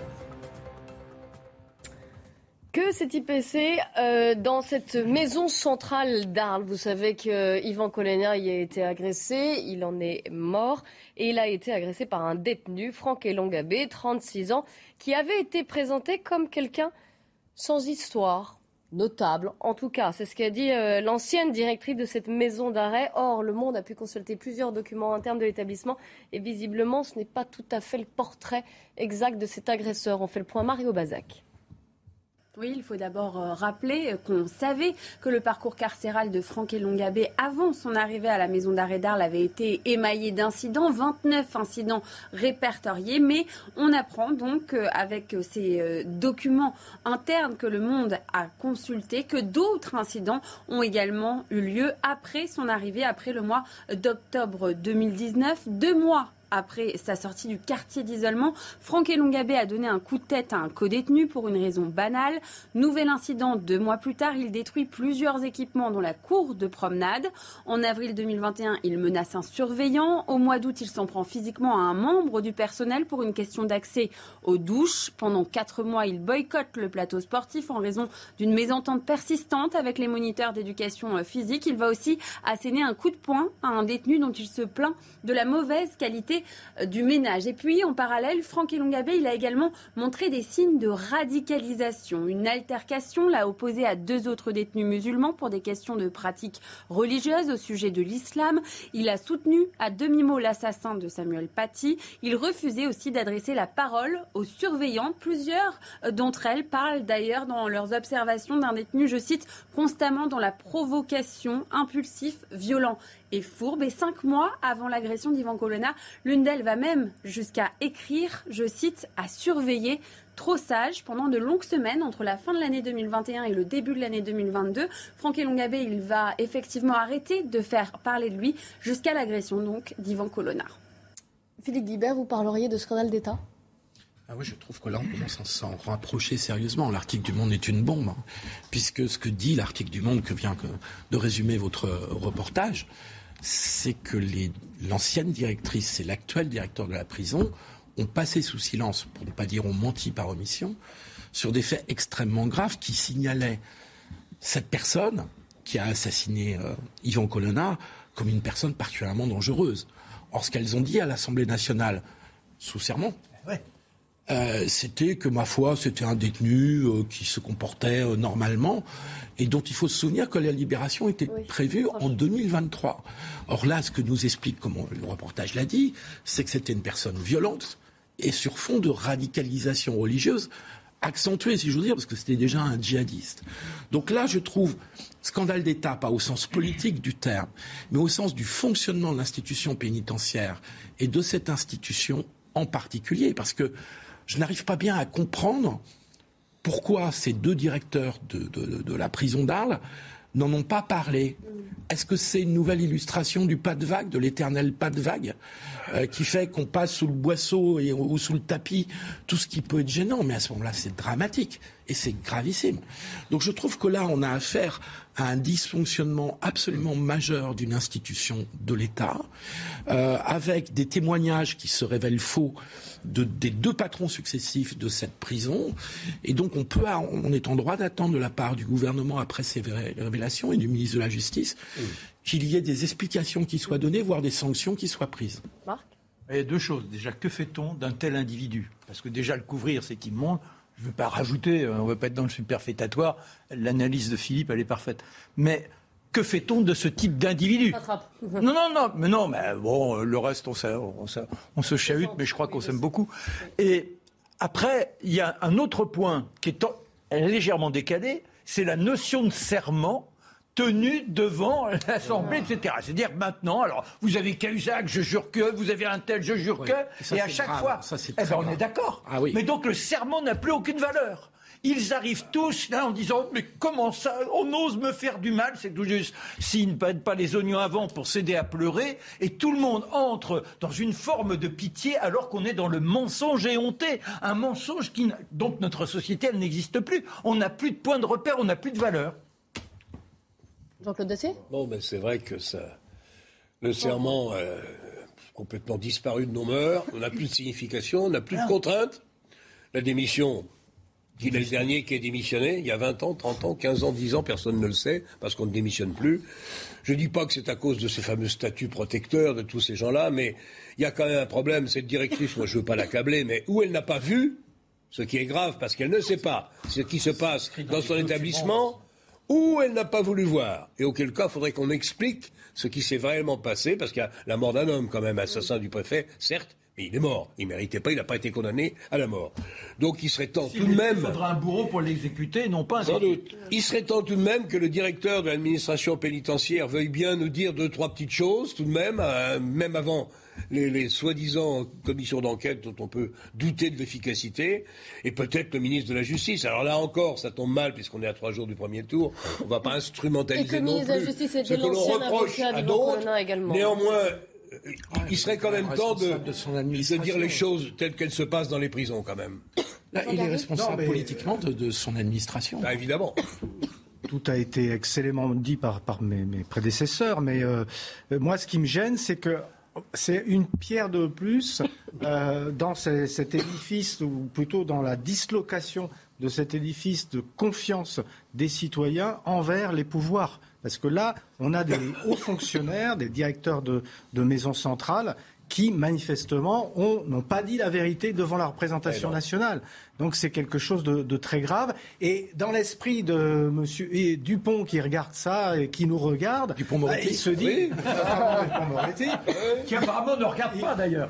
[SPEAKER 1] que s'est-il passé euh, dans cette maison centrale d'Arles Vous savez qu'Ivan Colena y a été agressé, il en est mort et il a été agressé par un détenu, Franck Elongabé, 36 ans, qui avait été présenté comme quelqu'un sans histoire, notable. En tout cas, c'est ce qu'a dit euh, l'ancienne directrice de cette maison d'arrêt. Or, Le Monde a pu consulter plusieurs documents internes de l'établissement et visiblement, ce n'est pas tout à fait le portrait exact de cet agresseur. On fait le point Mario Bazac.
[SPEAKER 16] Oui, il faut d'abord euh, rappeler qu'on savait que le parcours carcéral de Franck Elongabé, avant son arrivée à la maison d'arrêt d'Arles, avait été émaillé d'incidents, 29 incidents répertoriés, mais on apprend donc euh, avec ces euh, documents internes que le monde a consultés que d'autres incidents ont également eu lieu après son arrivée, après le mois d'octobre 2019, deux mois après sa sortie du quartier d'isolement, Franck Elongabé a donné un coup de tête à un co-détenu pour une raison banale. Nouvel incident, deux mois plus tard, il détruit plusieurs équipements dont la cour de promenade. En avril 2021, il menace un surveillant. Au mois d'août, il s'en prend physiquement à un membre du personnel pour une question d'accès aux douches. Pendant quatre mois, il boycotte le plateau sportif en raison d'une mésentente persistante avec les moniteurs d'éducation physique. Il va aussi asséner un coup de poing à un détenu dont il se plaint de la mauvaise qualité euh, du ménage. Et puis, en parallèle, Franck Elongabé, il a également montré des signes de radicalisation. Une altercation l'a opposé à deux autres détenus musulmans pour des questions de pratiques religieuses au sujet de l'islam. Il a soutenu à demi-mot l'assassin de Samuel Paty. Il refusait aussi d'adresser la parole aux surveillants. Plusieurs euh, d'entre elles parlent d'ailleurs dans leurs observations d'un détenu, je cite, constamment dans la provocation, impulsif, violent et fourbe. Et cinq mois avant l'agression d'Ivan Colonna, l'une d'elles va même jusqu'à écrire, je cite, à surveiller trop sage pendant de longues semaines entre la fin de l'année 2021 et le début de l'année 2022. Franck Elongabé, il va effectivement arrêter de faire parler de lui jusqu'à l'agression donc d'Ivan Colonna.
[SPEAKER 1] Philippe Guibert, vous parleriez de scandale d'État?
[SPEAKER 11] Ah oui, je trouve que là, on commence à s'en rapprocher sérieusement. L'article du Monde est une bombe, hein, puisque ce que dit l'article du Monde que vient de résumer votre reportage, c'est que l'ancienne directrice et l'actuel directeur de la prison ont passé sous silence, pour ne pas dire ont menti par omission, sur des faits extrêmement graves qui signalaient cette personne qui a assassiné euh, Yvan Colonna comme une personne particulièrement dangereuse. Or, ce qu'elles ont dit à l'Assemblée nationale, sous serment, euh, c'était que, ma foi, c'était un détenu euh, qui se comportait euh, normalement et dont il faut se souvenir que la libération était prévue en 2023. Or là, ce que nous explique, comme le reportage l'a dit, c'est que c'était une personne violente et sur fond de radicalisation religieuse accentuée, si je veux dire, parce que c'était déjà un djihadiste. Donc là, je trouve scandale d'État, pas au sens politique du terme, mais au sens du fonctionnement de l'institution pénitentiaire et de cette institution en particulier, parce que je n'arrive pas bien à comprendre pourquoi ces deux directeurs de, la prison d'Arles n'en ont pas parlé. Est-ce que c'est une nouvelle illustration du pas de vague, de l'éternel pas de vague, euh, qui fait qu'on passe sous le boisseau ou sous le tapis tout ce qui peut être gênant? Mais à ce moment-là, c'est dramatique et c'est gravissime. Donc je trouve que là, on a affaire à un dysfonctionnement absolument majeur d'une institution de l'État, euh, avec des témoignages qui se révèlent faux des deux patrons successifs de cette prison. Et donc on peut, on est en droit d'attendre de la part du gouvernement après ces révélations et du ministre de la Justice qu'il y ait des explications qui soient données, voire des sanctions qui soient prises.
[SPEAKER 8] Marc? Il y a deux choses. Déjà, que fait-on d'un tel individu? Parce que déjà, le couvrir, c'est immonde. Je ne veux pas rajouter, euh, on ne va pas être dans le superfétatoire. L'analyse de Philippe, elle est parfaite. Mais que fait-on de ce type d'individu Non, non, non, mais non, mais bon, le reste, on, on, se chahute, mais je crois qu'on s'aime beaucoup. Et après, il y a un autre point qui est légèrement décalé, c'est la notion de serment tenu devant l'Assemblée, etc. C'est-à-dire maintenant, alors vous avez Cahuzac, je jure que, vous avez un tel, je jure que, et à chaque fois, eh ben, on est d'accord. Ah mais donc le serment n'a plus aucune valeur. Ils arrivent tous là en disant Mais comment ça On ose me faire du mal? C'est tout juste. S'ils ne pètent pas les oignons avant pour s'aider à pleurer, et tout le monde entre dans une forme de pitié alors qu'on est dans le mensonge éhonté. Un mensonge qui, dont notre société, elle n'existe plus. On n'a plus de point de repère, on n'a plus de valeur.
[SPEAKER 1] Jean-Claude Dacier?
[SPEAKER 10] Bon, ben c'est vrai que ça. Le serment a euh, complètement disparu de nos mœurs. On n'a plus de signification, on n'a plus de contraintes. La démission, qui est le dernier qui est démissionné, il y a 20 ans, 30 ans, 15 ans, 10 ans, personne ne le sait, parce qu'on ne démissionne plus. Je ne dis pas que c'est à cause de ces fameux statuts protecteurs de tous ces gens-là, mais il y a quand même un problème. Cette directrice, moi je ne veux pas l'accabler, mais où elle n'a pas vu, ce qui est grave, parce qu'elle ne sait pas ce qui se passe dans son établissement, ou elle n'a pas voulu voir. Et auquel cas, il faudrait qu'on explique ce qui s'est vraiment passé, parce qu'il y a la mort d'un homme quand même, assassin du préfet, certes, mais il est mort. Il ne méritait pas, il n'a pas été condamné à la mort. Donc il serait temps tout de même.
[SPEAKER 8] Il faudra un bourreau pour l'exécuter, non pas un.
[SPEAKER 10] Sans doute. Il serait temps tout de même que le directeur de l'administration pénitentiaire veuille bien nous dire deux, trois petites choses, tout de même, euh, même avant les, soi-disant commissions d'enquête dont on peut douter de l'efficacité, et peut-être le ministre de la Justice. Alors là encore, ça tombe mal puisqu'on est à trois jours du premier tour. On ne va pas instrumentaliser non plus.
[SPEAKER 1] ce que l'on reproche à d'autres.
[SPEAKER 10] Néanmoins, il serait quand même temps de, dire les choses telles qu'elles se passent dans les prisons, quand même.
[SPEAKER 11] il est responsable politiquement de, son administration.
[SPEAKER 10] Bah, évidemment.
[SPEAKER 6] Tout a été excellemment dit par, mes, prédécesseurs, mais euh, moi, ce qui me gêne, c'est que c'est une pierre de plus euh, dans cet édifice, ou plutôt dans la dislocation de cet édifice de confiance des citoyens envers les pouvoirs. Parce que là, on a des hauts fonctionnaires, des directeurs de, maisons centrales qui, manifestement, n'ont pas dit la vérité devant la représentation eh nationale. Donc c'est quelque chose de, très grave. Et dans l'esprit de Monsieur Dupont qui regarde ça et qui nous regarde,
[SPEAKER 11] Dupont bah,
[SPEAKER 6] il se dit,
[SPEAKER 8] qui apparemment ne regarde pas d'ailleurs,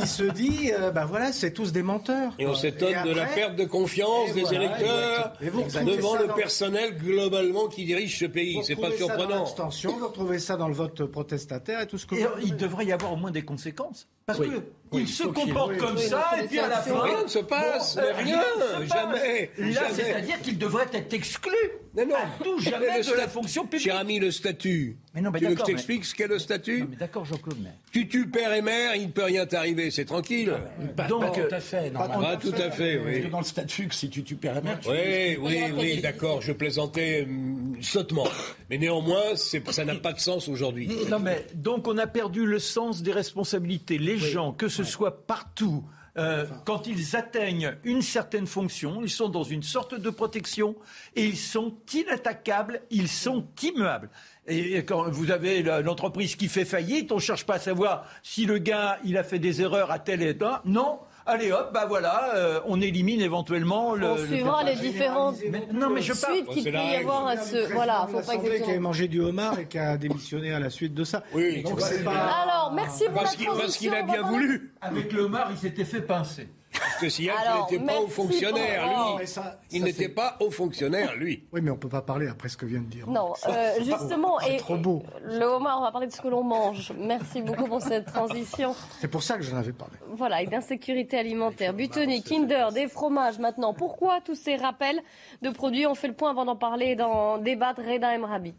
[SPEAKER 6] il se dit, euh, bah voilà, c'est tous des menteurs.
[SPEAKER 10] Et on s'étonne de la perte de confiance des électeurs devant le personnel globalement qui dirige ce pays. C'est pas surprenant.
[SPEAKER 6] vous retrouvez ça dans le vote protestataire et tout ce que. Et
[SPEAKER 8] il devrait y avoir au moins des conséquences. Parce que il se comporte comme ça et puis à la fin.
[SPEAKER 10] Rien ne se passe, rien, jamais.
[SPEAKER 8] Là, c'est-à-dire qu'il devrait être exclu.
[SPEAKER 10] Mais non,
[SPEAKER 8] à tout jamais de la fonction publique.
[SPEAKER 10] Cher ami, le statut. Mais non, mais tu veux que je t'explique ce qu'est le statut
[SPEAKER 8] D'accord, Jean-Claude.
[SPEAKER 10] Tu tues père et mère, il ne peut rien t'arriver, c'est tranquille.
[SPEAKER 11] Pas, Donc, tout à fait.
[SPEAKER 10] Pas, tout à fait, oui.
[SPEAKER 11] Parce que dans le statut, si tu tues père et mère, tu
[SPEAKER 10] Oui, oui, oui, d'accord, je plaisantais hum, sottement. Mais néanmoins, ça n'a pas de sens aujourd'hui.
[SPEAKER 8] Non, mais donc on a perdu le sens des responsabilités. Les gens, que ce soit partout, euh, quand ils atteignent une certaine fonction, ils sont dans une sorte de protection et ils sont inattaquables, ils sont immuables. Et quand vous avez l'entreprise qui fait faillite, on ne cherche pas à savoir si le gars il a fait des erreurs à tel état. Non, allez hop, bah voilà, euh, on élimine éventuellement le.
[SPEAKER 1] On suivra les différentes
[SPEAKER 8] non, mais je
[SPEAKER 1] suites qu'il peut y avoir à ce. Voilà,
[SPEAKER 6] faut pas exactement. qui avait mangé du homard et qui a démissionné à la suite de ça.
[SPEAKER 10] Oui,
[SPEAKER 1] Donc, pas... Alors, merci pour
[SPEAKER 10] parce
[SPEAKER 1] la
[SPEAKER 10] Parce qu'il a bien voulu.
[SPEAKER 8] Avec le homard, il s'était fait pincer.
[SPEAKER 10] Parce que Siak n'était pas haut fonctionnaire, lui. il n'était pas haut fonctionnaire, lui.
[SPEAKER 6] Oui, mais on ne peut pas parler après ce que vient de dire.
[SPEAKER 1] Non, euh, justement.
[SPEAKER 6] C'est trop beau.
[SPEAKER 1] Le homard, on va parler de ce que l'on mange. Merci beaucoup pour cette transition.
[SPEAKER 6] C'est pour ça que j'en avais parlé.
[SPEAKER 1] Voilà, et d'insécurité alimentaire. Butoni, Kinder, des fromages maintenant. Pourquoi tous ces rappels de produits On fait le point avant d'en parler dans Débat Reda Rabbit.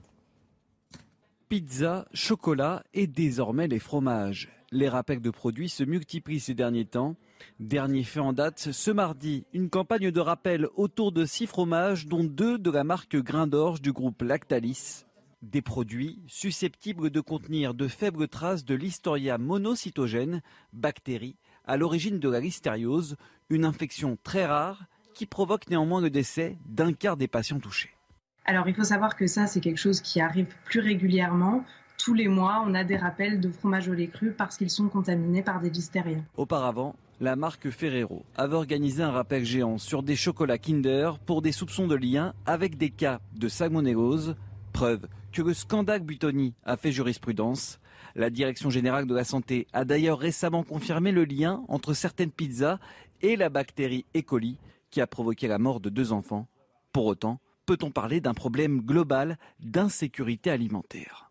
[SPEAKER 17] Pizza, chocolat et désormais les fromages. Les rappels de produits se multiplient ces derniers temps. Dernier fait en date, ce mardi, une campagne de rappel autour de six fromages, dont deux de la marque Grain d'Orge du groupe Lactalis. Des produits susceptibles de contenir de faibles traces de l'historia monocytogène, bactérie, à l'origine de la listériose, une infection très rare qui provoque néanmoins le décès d'un quart des patients touchés.
[SPEAKER 18] Alors il faut savoir que ça, c'est quelque chose qui arrive plus régulièrement tous les mois, on a des rappels de fromage au lait cru parce qu'ils sont contaminés par des listériens.
[SPEAKER 17] Auparavant, la marque Ferrero avait organisé un rappel géant sur des chocolats Kinder pour des soupçons de lien avec des cas de salmonellose, preuve que le scandale Butoni a fait jurisprudence. La Direction générale de la santé a d'ailleurs récemment confirmé le lien entre certaines pizzas et la bactérie E. coli qui a provoqué la mort de deux enfants. Pour autant, peut-on parler d'un problème global d'insécurité alimentaire?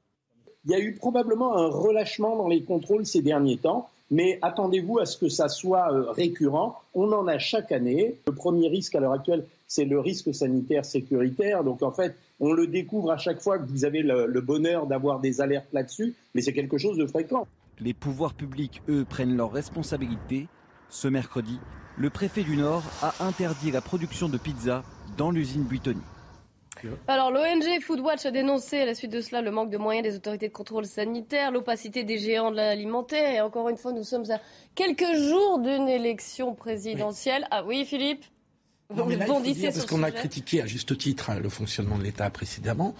[SPEAKER 19] Il y a eu probablement un relâchement dans les contrôles ces derniers temps, mais attendez-vous à ce que ça soit euh, récurrent. On en a chaque année. Le premier risque à l'heure actuelle, c'est le risque sanitaire sécuritaire. Donc en fait, on le découvre à chaque fois que vous avez le, bonheur d'avoir des alertes là-dessus, mais c'est quelque chose de fréquent.
[SPEAKER 17] Les pouvoirs publics, eux, prennent leurs responsabilités. Ce mercredi, le préfet du Nord a interdit la production de pizza dans l'usine Buitoni.
[SPEAKER 1] Alors l'ONG Foodwatch a dénoncé à la suite de cela le manque de moyens des autorités de contrôle sanitaire, l'opacité des géants de l'alimentaire. Et encore une fois nous sommes à quelques jours d'une élection présidentielle. Ah oui Philippe?
[SPEAKER 11] Non, mais parce qu'on a critiqué à juste titre hein, le fonctionnement de l'État précédemment,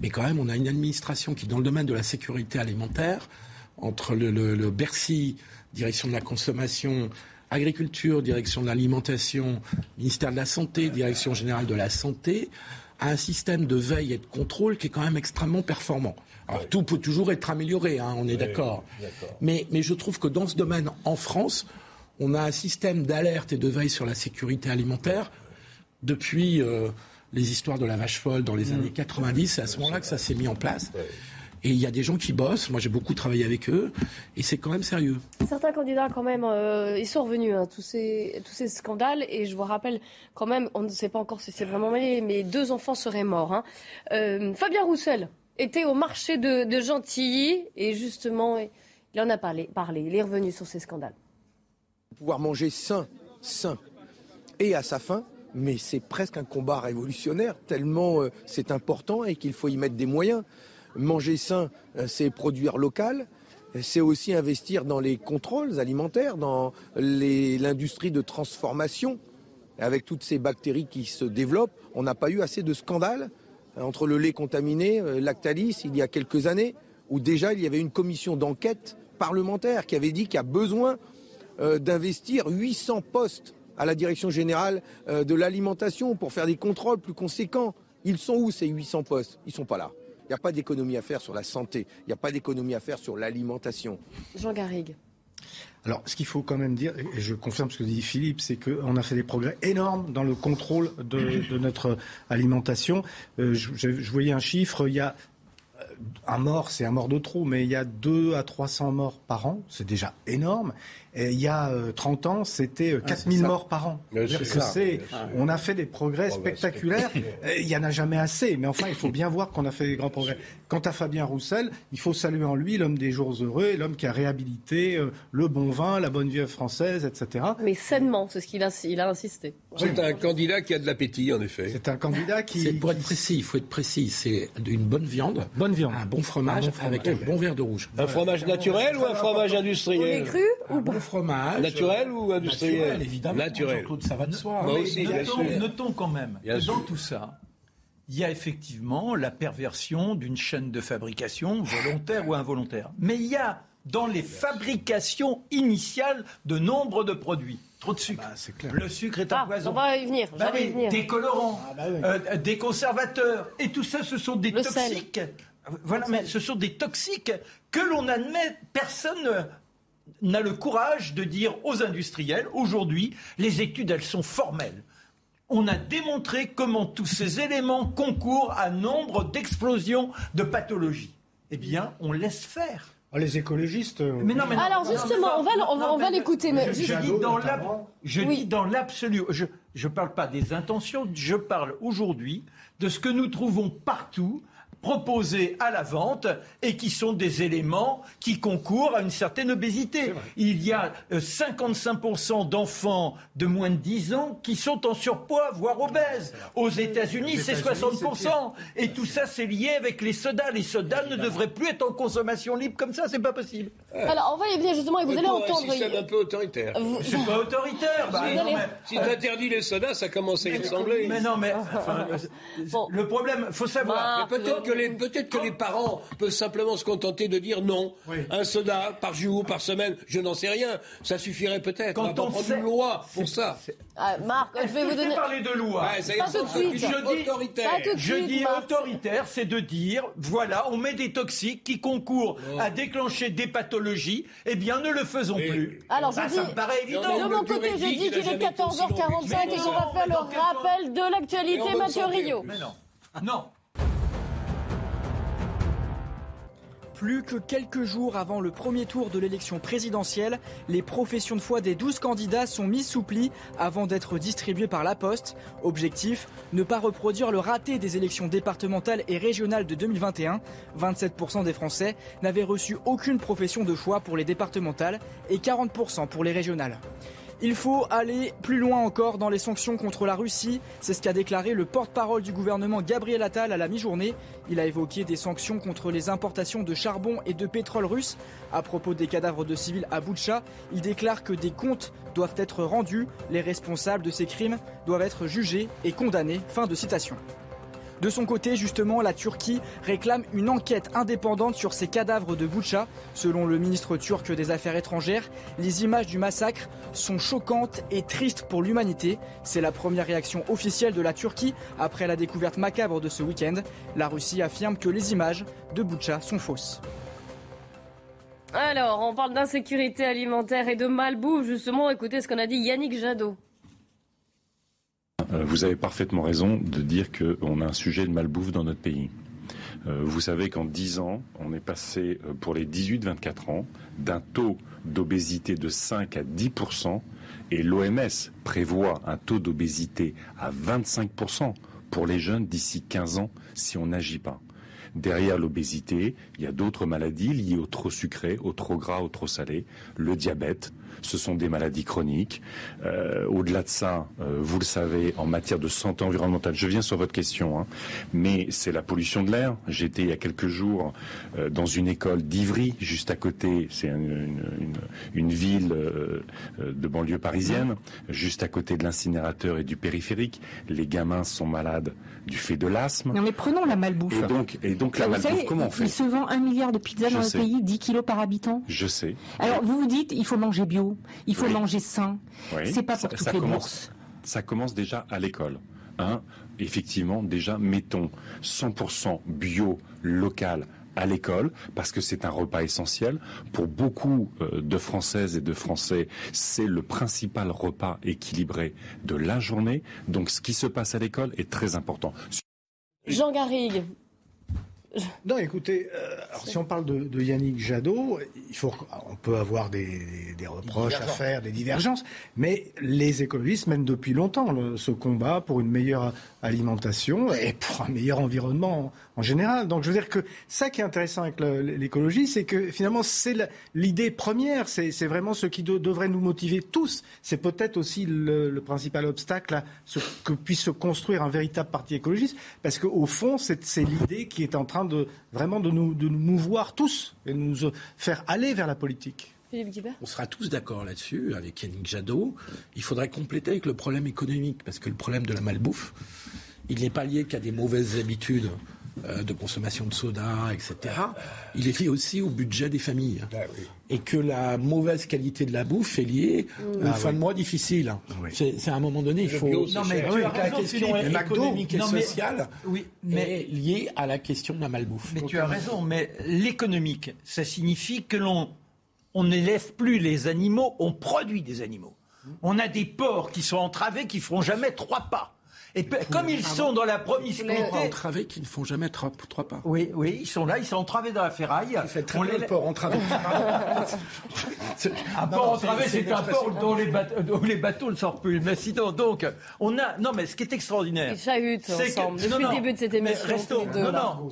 [SPEAKER 11] mais quand même on a une administration qui dans le domaine de la sécurité alimentaire, entre le, le Bercy, direction de la consommation, agriculture, direction de l'alimentation, ministère de la Santé, direction générale de la Santé, a un système de veille et de contrôle qui est quand même extrêmement performant. Alors tout peut toujours être amélioré, hein, on est d'accord. Mais, mais je trouve que dans ce domaine, en France, on a un système d'alerte et de veille sur la sécurité alimentaire depuis euh, les histoires de la vache folle dans les
[SPEAKER 8] Mm.
[SPEAKER 11] années 90. C'est à ce moment-là que ça s'est mis en place. Et il y a des gens qui bossent. Moi, j'ai beaucoup travaillé avec eux. Et c'est quand même sérieux.
[SPEAKER 1] Certains candidats, quand même, euh, ils sont revenus, hein, tous, ces, tous ces scandales. Et je vous rappelle, quand même, on ne sait pas encore si c'est vraiment mêlé, mais deux enfants seraient morts. hein. Euh, Fabien Roussel était au marché de, de Gentilly. Et justement, il en a parlé, parlé. Il est revenu sur ces scandales.
[SPEAKER 20] pouvoir manger sain, sain et à sa faim, mais c'est presque un combat révolutionnaire, tellement euh, c'est important et qu'il faut y mettre des moyens. Manger sain, euh, c'est produire local, c'est aussi investir dans les contrôles alimentaires, dans l'industrie de transformation. Avec toutes ces bactéries qui se développent, on n'a pas eu assez de scandales euh, entre le lait contaminé, euh, Lactalis, il y a quelques années, où déjà il y avait une commission d'enquête parlementaire qui avait dit qu'il y a besoin d'investir 800 postes à la direction générale de l'alimentation pour faire des contrôles plus conséquents. Ils sont où ces 800 postes? Ils sont pas là. Il n'y a pas d'économie à faire sur la santé. Il n'y a pas d'économie à faire sur l'alimentation.
[SPEAKER 1] Jean Garrigue.
[SPEAKER 21] Alors, ce qu'il faut quand même dire, et je confirme ce que dit Philippe, c'est qu'on a fait des progrès énormes dans le contrôle de, de notre alimentation. Euh, je, je- je voyais un chiffre, il y a euh, un mort, c'est un mort de trop, mais il y a 2 à 300 morts par an, c'est déjà énorme. Il y a euh, 30 ans, c'était euh,
[SPEAKER 10] Ah,
[SPEAKER 21] 4000
[SPEAKER 10] c'est ça.
[SPEAKER 21] morts par an. Que
[SPEAKER 10] ça. sûr.
[SPEAKER 21] on a fait des progrès
[SPEAKER 10] Oh, bah,
[SPEAKER 21] spectaculaires. Euh, Il y en a jamais assez, mais enfin, il faut bien voir qu'on a fait des grands progrès. Quant à Fabien Roussel, il faut saluer en lui l'homme des jours heureux, l'homme qui a réhabilité euh, le bon vin, la bonne vieille française, etc.
[SPEAKER 1] Mais sainement, c'est ce qu'il a, il a insisté.
[SPEAKER 10] C'est un candidat qui a de l'appétit, en effet.
[SPEAKER 21] C'est un candidat qui.
[SPEAKER 11] C'est pour être précis, il faut être précis. C'est une bonne viande,
[SPEAKER 21] bonne viande,
[SPEAKER 11] un bon fromage,
[SPEAKER 21] Un bon fromage.
[SPEAKER 11] avec un bon verre de rouge.
[SPEAKER 10] Un fromage naturel ou un fromage industriel
[SPEAKER 21] Un bon fromage.
[SPEAKER 10] Naturel ou industriel
[SPEAKER 21] Naturel, évidemment.
[SPEAKER 10] Naturel.
[SPEAKER 21] Jean-Claude, ça va de soi.
[SPEAKER 10] Moi
[SPEAKER 8] Mais
[SPEAKER 10] aussi, bien
[SPEAKER 8] notons,
[SPEAKER 10] sûr.
[SPEAKER 8] notons quand même
[SPEAKER 10] Bien
[SPEAKER 8] que
[SPEAKER 10] sûr.
[SPEAKER 8] dans tout ça, il y a effectivement la perversion d'une chaîne de fabrication, volontaire ou involontaire. Mais il y a dans les fabrications initiales de nombre de produits. Trop de sucre. Le sucre est un
[SPEAKER 1] Ah,
[SPEAKER 8] poison.
[SPEAKER 1] on va y venir.
[SPEAKER 8] Bah
[SPEAKER 1] y
[SPEAKER 8] oui,
[SPEAKER 1] venir.
[SPEAKER 8] des colorants,
[SPEAKER 21] bah
[SPEAKER 8] euh, des conservateurs, et tout ça, ce sont des
[SPEAKER 1] Le sel.
[SPEAKER 8] toxiques. Voilà, mais ce sont des toxiques que l'on admet. Personne n'a le courage de dire aux industriels aujourd'hui, les études, elles sont formelles. On a démontré comment tous ces éléments concourent à nombre d'explosions de pathologies. Eh bien, on laisse faire.
[SPEAKER 21] Ah, Les écologistes. euh,
[SPEAKER 8] Mais non, mais non,
[SPEAKER 1] Alors justement, on va, on va, on va l'écouter. Mais
[SPEAKER 8] je, je dis dans l'ab- je
[SPEAKER 1] Oui.
[SPEAKER 8] dis dans l'absolu. Je ne parle pas des intentions, je parle aujourd'hui de ce que nous trouvons partout proposés à la vente et qui sont des éléments qui concourent à une certaine obésité. Il y a euh, 55% d'enfants de moins de 10 ans qui sont en surpoids, voire obèses. Aux États-Unis, c'est
[SPEAKER 21] États-Unis,
[SPEAKER 8] 60%. Et tout ça, c'est lié avec les sodas. Les sodas ne devraient plus être en consommation libre comme ça, c'est pas possible.
[SPEAKER 1] Alors, on va y venir justement, et vous allez entendre.
[SPEAKER 10] système un peu autoritaire.
[SPEAKER 1] Vous-
[SPEAKER 8] C'est pas autoritaire. bah,
[SPEAKER 10] Si-
[SPEAKER 8] non, mais-
[SPEAKER 10] Si tu interdis les sodas, ça commence à y ressembler.
[SPEAKER 8] Mais non, mais enfin, le problème, faut savoir.
[SPEAKER 10] Peut-être que, les, peut-être que les parents peuvent simplement se contenter de dire non. Un soda par jour, par semaine, je n'en sais rien. Ça suffirait peut-être.
[SPEAKER 8] Quand
[SPEAKER 10] on
[SPEAKER 8] sait-
[SPEAKER 10] une loi pour ça.
[SPEAKER 1] Ah, Marc, je vais vous donner.
[SPEAKER 8] parler de loi.
[SPEAKER 10] Ouais, ça
[SPEAKER 1] Pas tout de
[SPEAKER 10] ça,
[SPEAKER 1] suite.
[SPEAKER 10] c'est
[SPEAKER 8] Je dis,
[SPEAKER 10] autoritaire.
[SPEAKER 1] Pas tout de
[SPEAKER 8] je
[SPEAKER 1] suite,
[SPEAKER 8] dis
[SPEAKER 1] Marc.
[SPEAKER 8] autoritaire, c'est de dire, voilà, on met des toxiques qui concourent à déclencher des pathologies, eh bien ne le faisons plus.
[SPEAKER 1] Alors, je
[SPEAKER 8] Ah,
[SPEAKER 1] dis,
[SPEAKER 8] ça me paraît évident.
[SPEAKER 1] de mon côté, je dis qu'il est 14h45 et qu'on va faire le rappel de l'actualité, Mathieu Rio.
[SPEAKER 8] Mais non. Non.
[SPEAKER 12] Plus que quelques jours avant le premier tour de l'élection présidentielle, les professions de foi des 12 candidats sont mises sous pli avant d'être distribuées par la Poste. Objectif, ne pas reproduire le raté des élections départementales et régionales de 2021. 27% des Français n'avaient reçu aucune profession de foi pour les départementales et 40% pour les régionales. Il faut aller plus loin encore dans les sanctions contre la Russie. C'est ce qu'a déclaré le porte-parole du gouvernement Gabriel Attal à la mi-journée. Il a évoqué des sanctions contre les importations de charbon et de pétrole russe. À propos des cadavres de civils à Boutcha, il déclare que des comptes doivent être rendus. Les responsables de ces crimes doivent être jugés et condamnés. Fin de citation. De son côté, justement, la Turquie réclame une enquête indépendante sur ces cadavres de Boucha. Selon le ministre turc des Affaires étrangères, les images du massacre sont choquantes et tristes pour l'humanité. C'est la première réaction officielle de la Turquie après la découverte macabre de ce week-end. La Russie affirme que les images de Boucha sont fausses.
[SPEAKER 1] Alors, on parle d'insécurité alimentaire et de malbouffe, justement. Écoutez ce qu'on a dit Yannick Jadot.
[SPEAKER 22] Euh, vous avez parfaitement raison de dire qu'on a un sujet de malbouffe dans notre pays. Euh, vous savez qu'en 10 ans, on est passé euh, pour les 18-24 ans d'un taux d'obésité de 5 à 10% et l'OMS prévoit un taux d'obésité à 25% pour les jeunes d'ici 15 ans si on n'agit pas. Derrière l'obésité, il y a d'autres maladies liées au trop sucré, au trop gras, au trop salé, le diabète, ce sont des maladies chroniques. Euh, au-delà de ça, euh, vous le savez, en matière de santé environnementale, je viens sur votre question, hein, mais c'est la pollution de l'air. J'étais il y a quelques jours euh, dans une école d'Ivry, juste à côté, c'est une, ville de banlieue parisienne, juste à côté de l'incinérateur et du périphérique. Les gamins sont malades du fait de l'asthme.
[SPEAKER 23] Non mais prenons la malbouffe.
[SPEAKER 22] Et donc, et donc la malbouffe, comment on fait?
[SPEAKER 23] Il se vend un milliard de pizzas dans le pays, 10 kilos par habitant.
[SPEAKER 22] Je sais.
[SPEAKER 23] Alors vous vous dites, il faut manger bio il faut manger sain. C'est pas pour toutes les
[SPEAKER 22] commence, Ça commence déjà à l'école. Hein. Effectivement, déjà, mettons 100% bio, local, à l'école parce que c'est un repas essentiel. Pour beaucoup euh, de Françaises et de Français, c'est le principal repas équilibré de la journée. Donc ce qui se passe à l'école est très important.
[SPEAKER 1] Jean Garrigue,
[SPEAKER 21] non, écoutez, euh, si on parle de, Yannick Jadot, il faut, on peut avoir des, reproches à faire, des divergences, mais les écologistes mènent depuis longtemps ce combat pour une meilleure alimentation et pour un meilleur environnement en général. Donc je veux dire que ça qui est intéressant avec l'écologie, c'est que finalement c'est l'idée première, c'est vraiment ce qui devrait nous motiver tous. C'est peut-être aussi le, principal obstacle à ce que puisse se construire un véritable parti écologiste, parce qu'au fond c'est l'idée qui est en train de vraiment de nous, de nous mouvoir tous et de nous faire aller vers la politique.
[SPEAKER 11] On sera tous d'accord là-dessus avec Yannick Jadot. Il faudrait compléter avec le problème économique, parce que le problème de la malbouffe, il n'est pas lié qu'à des mauvaises habitudes euh, de consommation de soda, etc. Il est lié aussi au budget des familles. Ah et que la mauvaise qualité de la bouffe est liée mmh. aux ah fins de mois difficiles. Ah c'est à un moment donné, il faut. non, mais la question économique et sociale oui, mais... est liée à la question de la malbouffe.
[SPEAKER 8] Mais tu as raison, mais l'économique, ça signifie que l'on on n'élève plus les animaux, on produit des animaux. On a des porcs qui sont entravés, qui feront jamais trois pas. Et comme ils sont dans la promiscuité.
[SPEAKER 11] entravés qui ne font jamais trois, pas.
[SPEAKER 8] Oui, oui, ils sont là, ils sont entravés dans la ferraille.
[SPEAKER 11] C'est très le port entravé.
[SPEAKER 8] un port entravé, c'est un port dont les, bateaux, les bateaux ne sortent plus. Mais sinon, donc, on a. Non, mais ce qui est extraordinaire.
[SPEAKER 1] Ils chahutent ensemble depuis le début de cette émission.
[SPEAKER 8] non, non.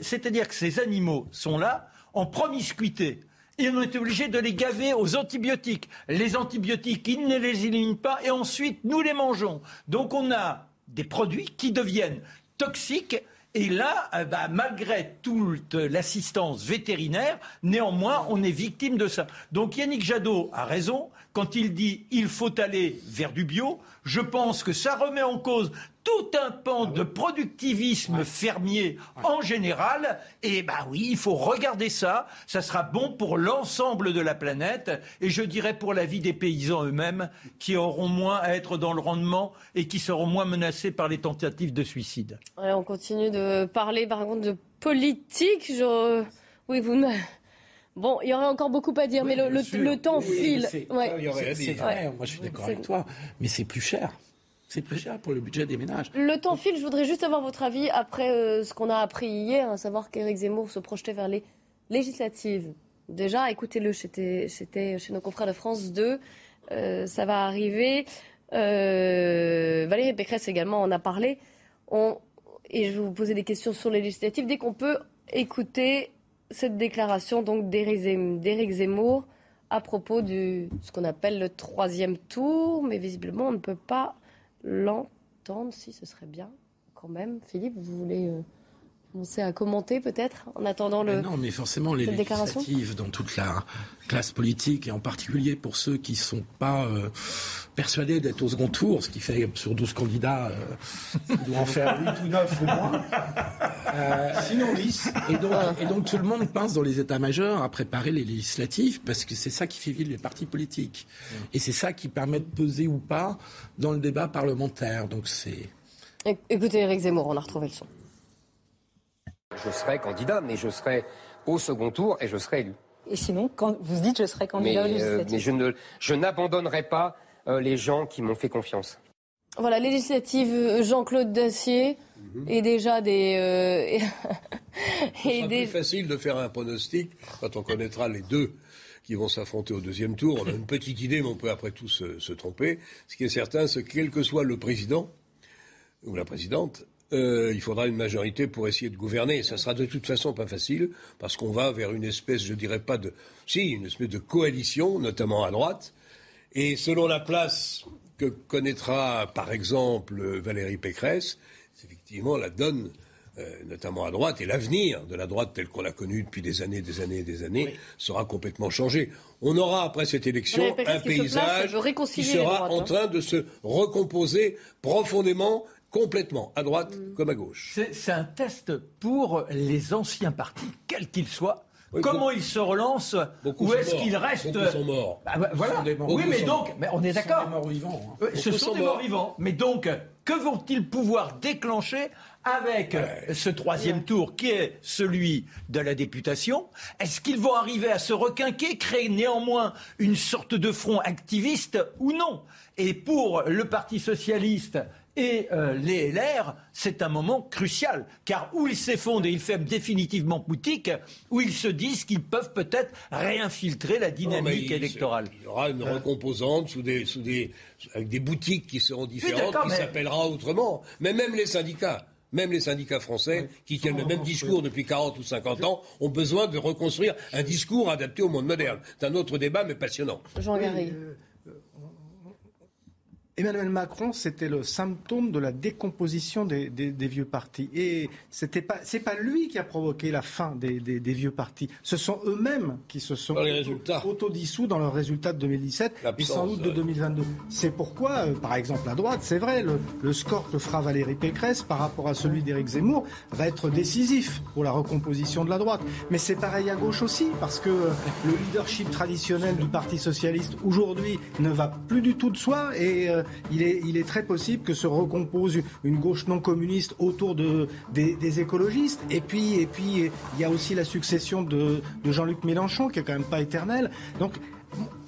[SPEAKER 8] C'est-à-dire que ces animaux sont là en promiscuité. Et on est obligé de les gaver aux antibiotiques. Les antibiotiques, ils ne les éliminent pas et ensuite nous les mangeons. Donc on a des produits qui deviennent toxiques et là, euh, bah, malgré toute l'assistance vétérinaire, néanmoins, on est victime de ça. Donc Yannick Jadot a raison quand il dit il faut aller vers du bio. Je pense que ça remet en cause tout un pan de productivisme fermier en général. Et bah oui, il faut regarder ça. Ça sera bon pour l'ensemble de la planète et je dirais pour la vie des paysans eux-mêmes qui auront moins à être dans le rendement et qui seront moins menacés par les tentatives de suicide.
[SPEAKER 1] on continue de parler par contre de politique. Oui, vous Bon, il y aurait encore beaucoup à dire, mais le, temps file.
[SPEAKER 11] C'est vrai, moi je suis d'accord avec toi, mais c'est plus cher. C'est plus cher pour le budget des ménages.
[SPEAKER 1] Le temps file, je voudrais juste avoir votre avis après euh, ce qu'on a appris hier, à savoir qu'Éric Zemmour se projetait vers les législatives. Déjà, écoutez-le, c'était chez nos confrères de France 2, euh, ça va arriver. Euh, Valérie Pécresse également en a parlé. et je vais vous poser des questions sur les législatives dès qu'on peut écouter cette déclaration donc d'Éric Zemmour à propos de ce qu'on appelle le troisième tour, mais visiblement on ne peut pas l'entendre, si ce serait bien quand même. Philippe, vous voulez, euh, commencer à commenter peut-être en attendant le.
[SPEAKER 11] non, mais forcément les législatives dans toute la classe politique et en particulier pour ceux qui ne sont pas euh, persuadés d'être au second tour, ce qui fait sur 12 candidats, euh, il doit en faire 8 ou 9 au moins. Euh, Sinon 10. Et donc, et donc tout le monde pense dans les états-majors à préparer les législatives parce que c'est ça qui fait vivre les partis politiques. Et c'est ça qui permet de peser ou pas dans le débat parlementaire. Donc c'est.
[SPEAKER 1] Écoutez Eric Zemmour, on a retrouvé le son.
[SPEAKER 24] Je serai candidat, mais je serai au second tour et je serai élu.
[SPEAKER 25] Et sinon, quand vous dites je serai candidat
[SPEAKER 24] mais, euh, mais je, ne, je n'abandonnerai pas euh, les gens qui m'ont fait confiance.
[SPEAKER 1] Voilà, législative euh, Jean-Claude Dacier mhm. et déjà des.
[SPEAKER 10] C'est des... plus facile de faire un pronostic quand on connaîtra les deux qui vont s'affronter au deuxième tour. On a une petite idée, mais on peut après tout se, se tromper. Ce qui est certain, c'est que quel que soit le président ou la présidente, euh, il faudra une majorité pour essayer de gouverner. Ça sera de toute façon pas facile, parce qu'on va vers une espèce, je dirais pas de, si, une espèce de coalition, notamment à droite. Et selon la place que connaîtra, par exemple, Valérie Pécresse, effectivement la donne, euh, notamment à droite, et l'avenir de la droite telle qu'on l'a connue depuis des années, des années et des années, sera complètement changé. On aura après cette élection un paysage qui sera en hein. train de se recomposer profondément complètement, à droite mm. comme à gauche.
[SPEAKER 8] C'est un test pour les anciens partis, quels qu'ils soient. Comment ils se relancent Ou est-ce qu'ils restent
[SPEAKER 10] Beaucoup sont morts.
[SPEAKER 8] Bah, bah, voilà. Oui, mais donc, mais on est d'accord.
[SPEAKER 11] Ce sont des morts vivants.
[SPEAKER 8] Hein. Ce sont des morts vivants. Mais donc, que vont-ils pouvoir déclencher avec ce troisième tour qui est celui de la députation? Est-ce qu'ils vont arriver à se requinquer, créer néanmoins une sorte de front activiste ou non? Et pour le Parti socialiste et euh, les LR, c'est un moment crucial, car où ils s'effondrent et ils ferment définitivement boutique, où ils se disent qu'ils peuvent peut-être réinfiltrer la dynamique électorale.
[SPEAKER 10] Il y aura une recomposante sous des, sous des, avec des boutiques qui seront différentes, qui s'appellera autrement. Mais même les syndicats. Même les syndicats français, qui tiennent le même discours depuis 40 ou 50 ans, ont besoin de reconstruire un discours adapté au monde moderne. C'est un autre débat, mais passionnant.
[SPEAKER 1] Jean Garry.
[SPEAKER 6] Emmanuel Macron, c'était le symptôme de la décomposition des, vieux partis. Et c'était pas, c'est pas lui qui a provoqué la fin des, vieux partis. Ce sont eux-mêmes qui se sont autodissous dans leurs résultats de 2017 et sans doute de 2022. C'est pourquoi, euh, par exemple, à droite, c'est vrai, le, score que fera Valérie Pécresse par rapport à celui d'Éric Zemmour va être décisif pour la recomposition de la droite. Mais c'est pareil à gauche aussi, parce que euh, le leadership traditionnel du Parti socialiste aujourd'hui ne va plus du tout de soi et euh, il est, très possible que se recompose une gauche non communiste autour de, des, écologistes. Et puis, il y a aussi la succession de, Jean-Luc Mélenchon, qui est quand même pas éternelle. Donc,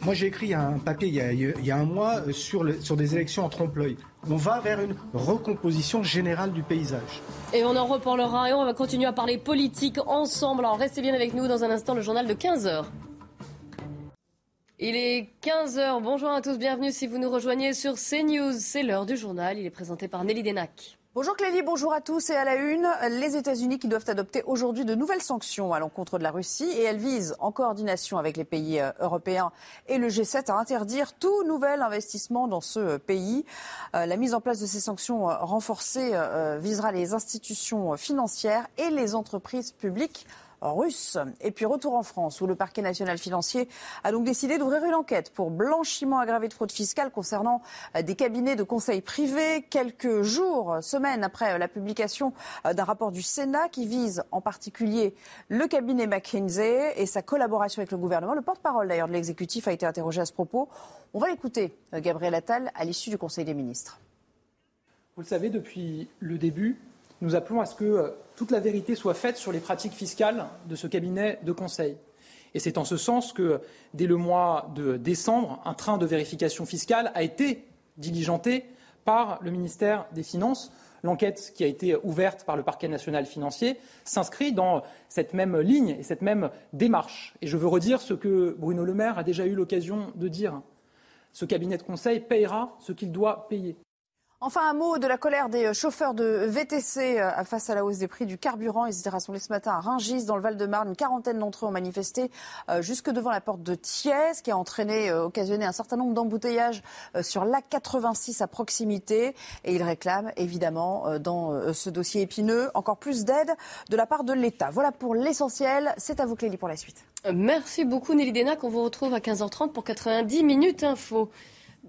[SPEAKER 6] moi, j'ai écrit un papier il y a, un mois sur, sur des élections en trompe-l'œil. On va vers une recomposition générale du paysage.
[SPEAKER 1] Et on en reparlera et on va continuer à parler politique ensemble. Alors restez bien avec nous dans un instant, le journal de 15h. Il est 15h. Bonjour à tous, bienvenue si vous nous rejoignez sur CNews. C'est l'heure du journal. Il est présenté par Nelly Denac.
[SPEAKER 2] Bonjour Clélie, bonjour à tous. Et à la une, les États-Unis qui doivent adopter aujourd'hui de nouvelles sanctions à l'encontre de la Russie. Et elles visent, en coordination avec les pays euh, européens et le G7, à interdire tout nouvel investissement dans ce euh, pays. Euh, la mise en place de ces sanctions renforcées visera les institutions financières et les entreprises publiques russe. Et puis retour en France, où le parquet national financier a donc décidé d'ouvrir une enquête pour blanchiment aggravé de fraude fiscale concernant euh, des cabinets de conseil privés, quelques jours, semaines après euh, la publication euh, d'un rapport du Sénat qui vise en particulier le cabinet McKinsey et sa collaboration avec le gouvernement. Le porte-parole d'ailleurs de l'exécutif a été interrogé à ce propos. On va écouter Gabriel Attal à l'issue du Conseil des ministres.
[SPEAKER 3] Vous le savez, depuis le début, nous appelons à ce que toute la vérité soit faite sur les pratiques fiscales de ce cabinet de conseil. Et c'est en ce sens que, dès le mois de décembre, un train de vérification fiscale a été diligenté par le ministère des Finances. L'enquête qui a été ouverte par le parquet national financier s'inscrit dans cette même ligne et cette même démarche. Et je veux redire ce que Bruno Le Maire a déjà eu l'occasion de dire. Ce cabinet de conseil payera ce qu'il doit payer.
[SPEAKER 2] Enfin, un mot de la colère des chauffeurs de VTC euh, face à la hausse des prix du carburant. Ils étaient rassemblés ce matin à Ringis, dans le Val-de-Marne. Une quarantaine d'entre eux ont manifesté euh, jusque devant la porte de Thiès, qui a entraîné, euh, occasionné un certain nombre d'embouteillages sur l'A86 à proximité. Et ils réclament, évidemment, dans ce dossier épineux, encore plus d'aide de la part de l'État. Voilà pour l'essentiel. C'est à vous, Clélie, pour la suite.
[SPEAKER 1] Merci beaucoup, Nelly Denac. On vous retrouve à 15h30 pour 90 minutes info.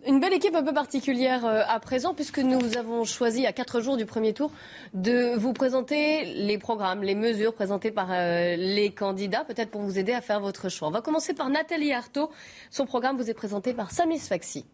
[SPEAKER 1] Une belle équipe un peu particulière euh, à présent, puisque nous avons choisi à quatre jours du premier tour de vous présenter les programmes, les mesures présentées par euh, les candidats, peut-être pour vous aider à faire votre choix. On va commencer par Nathalie Arthaud. Son programme vous est présenté par Samis Faxi.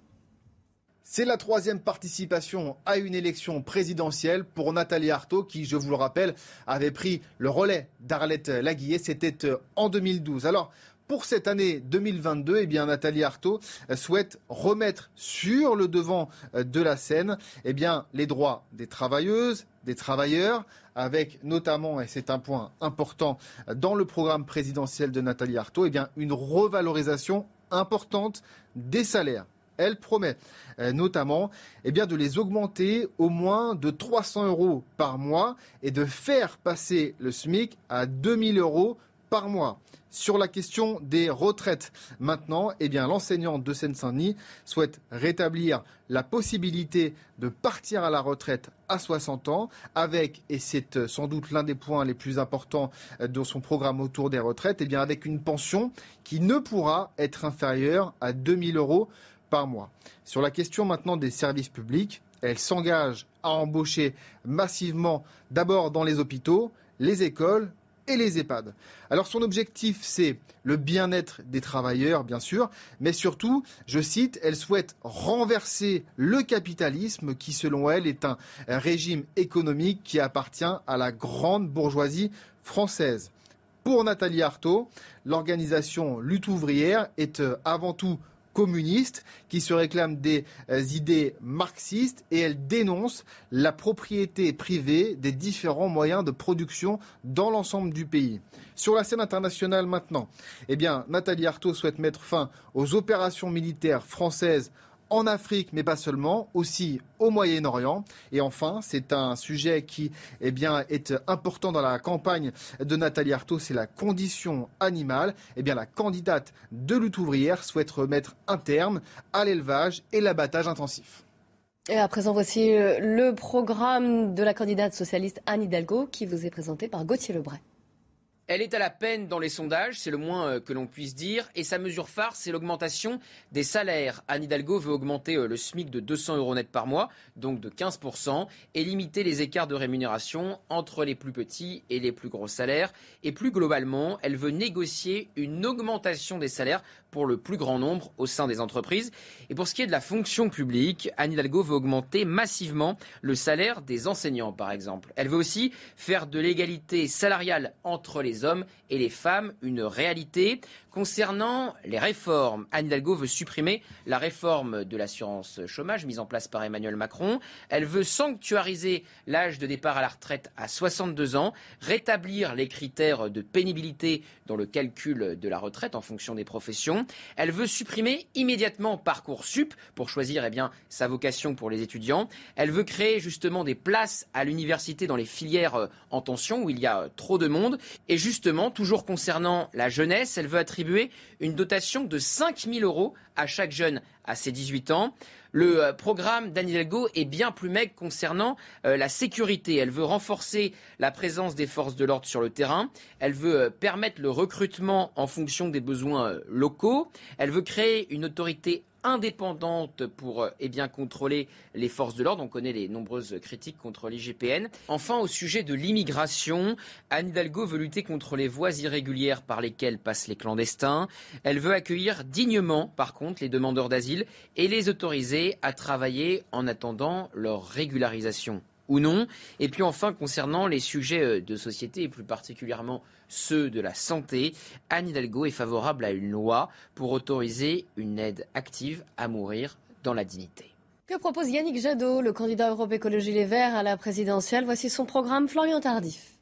[SPEAKER 26] C'est la troisième participation à une élection présidentielle pour Nathalie Arthaud, qui, je vous le rappelle, avait pris le relais d'Arlette Laguillet. C'était euh, en 2012. Alors, pour cette année 2022, eh Nathalie Arthaud euh, souhaite remettre sur le devant euh, de la scène eh les droits des travailleuses, des travailleurs, avec notamment, et c'est un point important euh, dans le programme présidentiel de Nathalie Arthaud, eh une revalorisation importante des salaires. Elle promet notamment eh bien, de les augmenter au moins de 300 euros par mois et de faire passer le SMIC à 2000 euros par mois. Sur la question des retraites, maintenant, eh bien, l'enseignante de Seine-Saint-Denis souhaite rétablir la possibilité de partir à la retraite à 60 ans, avec, et c'est euh, sans doute l'un des points les plus importants euh, de son programme autour des retraites, eh bien, avec une pension qui ne pourra être inférieure à 2000 euros par mois. Sur la question maintenant des services publics, elle s'engage à embaucher massivement d'abord dans les hôpitaux, les écoles et les EHPAD. Alors son objectif, c'est le bien-être des travailleurs, bien sûr, mais surtout, je cite, elle souhaite renverser le capitalisme qui, selon elle, est un régime économique qui appartient à la grande bourgeoisie française. Pour Nathalie Arthaud, l'organisation Lutte ouvrière est euh, avant tout communiste qui se réclame des euh, idées marxistes et elle dénonce la propriété privée des différents moyens de production dans l'ensemble du pays. Sur la scène internationale maintenant, eh bien, Nathalie Arthaud souhaite mettre fin aux opérations militaires françaises en Afrique, mais pas seulement, aussi au Moyen-Orient. Et enfin, c'est un sujet qui eh bien, est important dans la campagne de Nathalie Arthaud, c'est la condition animale. Eh bien, la candidate de lutte ouvrière souhaite remettre un terme à l'élevage et l'abattage intensif.
[SPEAKER 1] Et à présent, voici euh, le programme de la candidate socialiste Anne Hidalgo qui vous est présenté par Gauthier Lebray.
[SPEAKER 27] Elle est à la peine dans les sondages, c'est le moins euh, que l'on puisse dire. Et sa mesure phare, c'est l'augmentation des salaires. Anne Hidalgo veut augmenter euh, le SMIC de 200 euros net par mois, donc de 15%, et limiter les écarts de rémunération entre les plus petits et les plus gros salaires. Et plus globalement, elle veut négocier une augmentation des salaires pour le plus grand nombre au sein des entreprises. Et pour ce qui est de la fonction publique, Anne Hidalgo veut augmenter massivement le salaire des enseignants, par exemple. Elle veut aussi faire de l'égalité salariale entre les hommes et les femmes une réalité. Concernant les réformes, Anne Hidalgo veut supprimer la réforme de l'assurance chômage mise en place par Emmanuel Macron. Elle veut sanctuariser l'âge de départ à la retraite à 62 ans, rétablir les critères de pénibilité dans le calcul de la retraite en fonction des professions. Elle veut supprimer immédiatement Parcoursup pour choisir eh bien, sa vocation pour les étudiants. Elle veut créer justement des places à l'université dans les filières euh, en tension où il y a euh, trop de monde. Et justement, toujours concernant la jeunesse, elle veut attribuer une dotation de 5 000 euros à chaque jeune à ses 18 ans. Le euh, programme d'Anne Hidalgo est bien plus maigre concernant euh, la sécurité. Elle veut renforcer la présence des forces de l'ordre sur le terrain. Elle veut euh, permettre le recrutement en fonction des besoins locaux. Elle veut créer une autorité indépendante pour euh, eh bien, contrôler les forces de l'ordre. On connaît les nombreuses critiques contre l'IGPN. Enfin, au sujet de l'immigration, Anne Hidalgo veut lutter contre les voies irrégulières par lesquelles passent les clandestins. Elle veut accueillir dignement, par contre, les demandeurs d'asile et les autoriser à travailler en attendant leur régularisation ou non. Et puis enfin, concernant les sujets euh, de société et plus particulièrement ceux de la santé, Anne Hidalgo est favorable à une loi pour autoriser une aide active à mourir dans la dignité.
[SPEAKER 1] Que propose Yannick Jadot, le candidat Europe Écologie Les Verts à la présidentielle? Voici son programme Florian Tardif.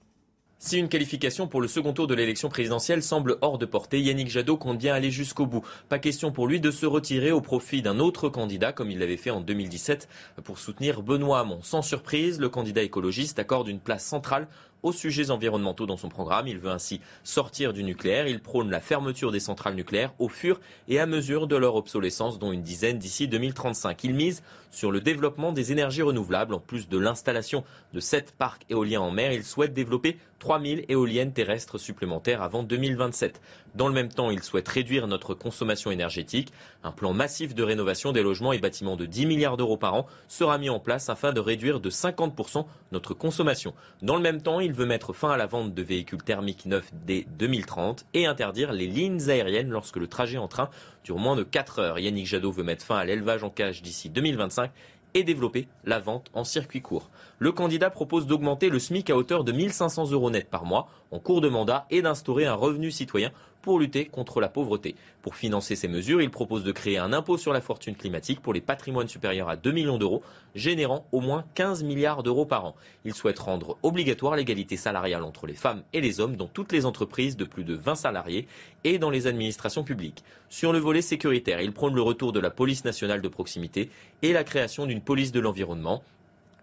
[SPEAKER 28] Si une qualification pour le second tour de l'élection présidentielle semble hors de portée, Yannick Jadot compte bien aller jusqu'au bout. Pas question pour lui de se retirer au profit d'un autre candidat comme il l'avait fait en 2017 pour soutenir Benoît Hamon. Sans surprise, le candidat écologiste accorde une place centrale aux sujets environnementaux dans son programme. Il veut ainsi sortir du nucléaire. Il prône la fermeture des centrales nucléaires au fur et à mesure de leur obsolescence, dont une dizaine d'ici 2035. Il mise sur le développement des énergies renouvelables. En plus de l'installation de sept parcs éoliens en mer, il souhaite développer 3000 éoliennes terrestres supplémentaires avant 2027. Dans le même temps, il souhaite réduire notre consommation énergétique. Un plan massif de rénovation des logements et bâtiments de 10 milliards d'euros par an sera mis en place afin de réduire de 50% notre consommation. Dans le même temps, il veut mettre fin à la vente de véhicules thermiques neufs dès 2030 et interdire les lignes aériennes lorsque le trajet en train dure moins de 4 heures. Yannick Jadot veut mettre fin à l'élevage en cage d'ici 2025 et développer la vente en circuit court. Le candidat propose d'augmenter le SMIC à hauteur de 1500 euros net par mois en cours de mandat et d'instaurer un revenu citoyen pour lutter contre la pauvreté. Pour financer ces mesures, il propose de créer un impôt sur la fortune climatique pour les patrimoines supérieurs à 2 millions d'euros, générant au moins 15 milliards d'euros par an. Il souhaite rendre obligatoire l'égalité salariale entre les femmes et les hommes dans toutes les entreprises de plus de 20 salariés et dans les administrations publiques. Sur le volet sécuritaire, il prône le retour de la police nationale de proximité et la création d'une police de l'environnement.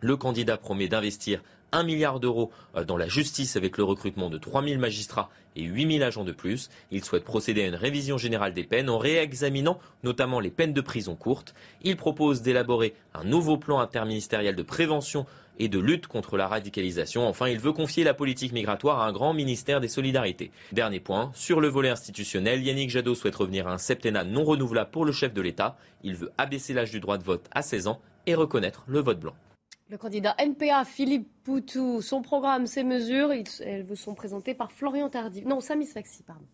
[SPEAKER 28] Le candidat promet d'investir 1 milliard d'euros euh, dans la justice avec le recrutement de 3000 magistrats et 8000 agents de plus. Il souhaite procéder à une révision générale des peines en réexaminant notamment les peines de prison courtes. Il propose d'élaborer un nouveau plan interministériel de prévention et de lutte contre la radicalisation. Enfin, il veut confier la politique migratoire à un grand ministère des Solidarités. Dernier point, sur le volet institutionnel, Yannick Jadot souhaite revenir à un septennat non renouvelable pour le chef de l'État. Il veut abaisser l'âge du droit de vote à 16 ans et reconnaître le vote blanc.
[SPEAKER 1] Le candidat NPA Philippe Poutou, son programme, ses mesures, elles vous sont présentées par Florian Tardif. Non, Samy Sfaxi, pardon.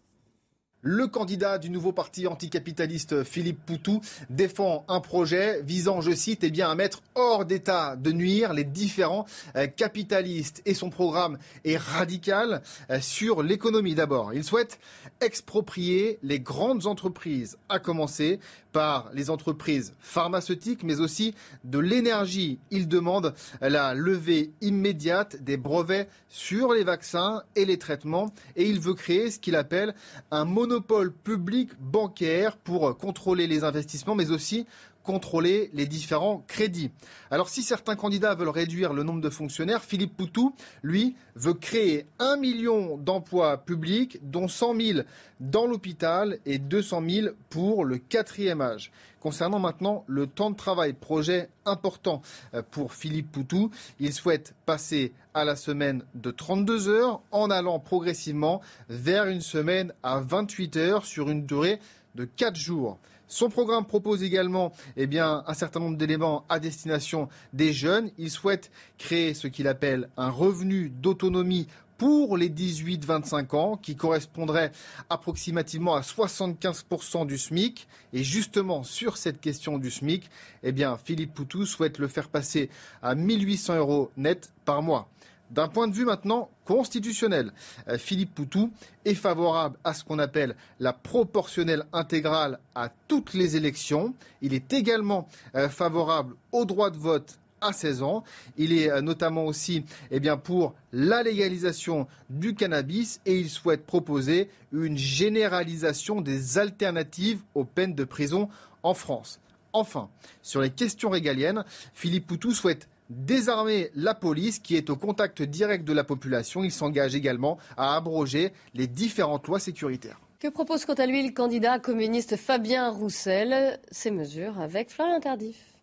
[SPEAKER 26] Le candidat du nouveau parti anticapitaliste Philippe Poutou défend un projet visant, je cite, eh bien, à mettre hors d'état de nuire les différents euh, capitalistes. Et son programme est radical euh, sur l'économie d'abord. Il souhaite exproprier les grandes entreprises, à commencer par les entreprises pharmaceutiques, mais aussi de l'énergie. Il demande la levée immédiate des brevets sur les vaccins et les traitements et il veut créer ce qu'il appelle un monopole public bancaire pour contrôler les investissements, mais aussi contrôler les différents crédits. Alors si certains candidats veulent réduire le nombre de fonctionnaires, Philippe Poutou, lui, veut créer un million d'emplois publics, dont 100 000 dans l'hôpital et 200 000 pour le quatrième âge. Concernant maintenant le temps de travail, projet important euh, pour Philippe Poutou, il souhaite passer à la semaine de 32 heures en allant progressivement vers une semaine à 28 heures sur une durée de 4 jours. Son programme propose également eh un certain nombre d'éléments à destination des jeunes. Il souhaite créer ce qu'il appelle un revenu d'autonomie pour les 18-25 ans, qui correspondrait approximativement à 75% du SMIC. Et justement, sur cette question du SMIC, eh Philippe Poutou souhaite le faire passer à 1800 euros net par mois. D'un point de vue maintenant constitutionnel, euh, Philippe Poutou est favorable à ce qu'on appelle la proportionnelle intégrale à toutes les élections. Il est également euh, favorable au droit de vote à 16 ans. Il est euh, notamment aussi eh pour la légalisation du cannabis et il souhaite proposer une généralisation des alternatives aux peines de prison en France. Enfin, sur les questions régaliennes, Philippe Poutou souhaite désarmer la police qui est au contact direct de la population. Il s'engage également à abroger les différentes lois sécuritaires.
[SPEAKER 1] Que propose quant à lui le candidat communiste Fabien Roussel? Ces mesures avec Florian Tardif.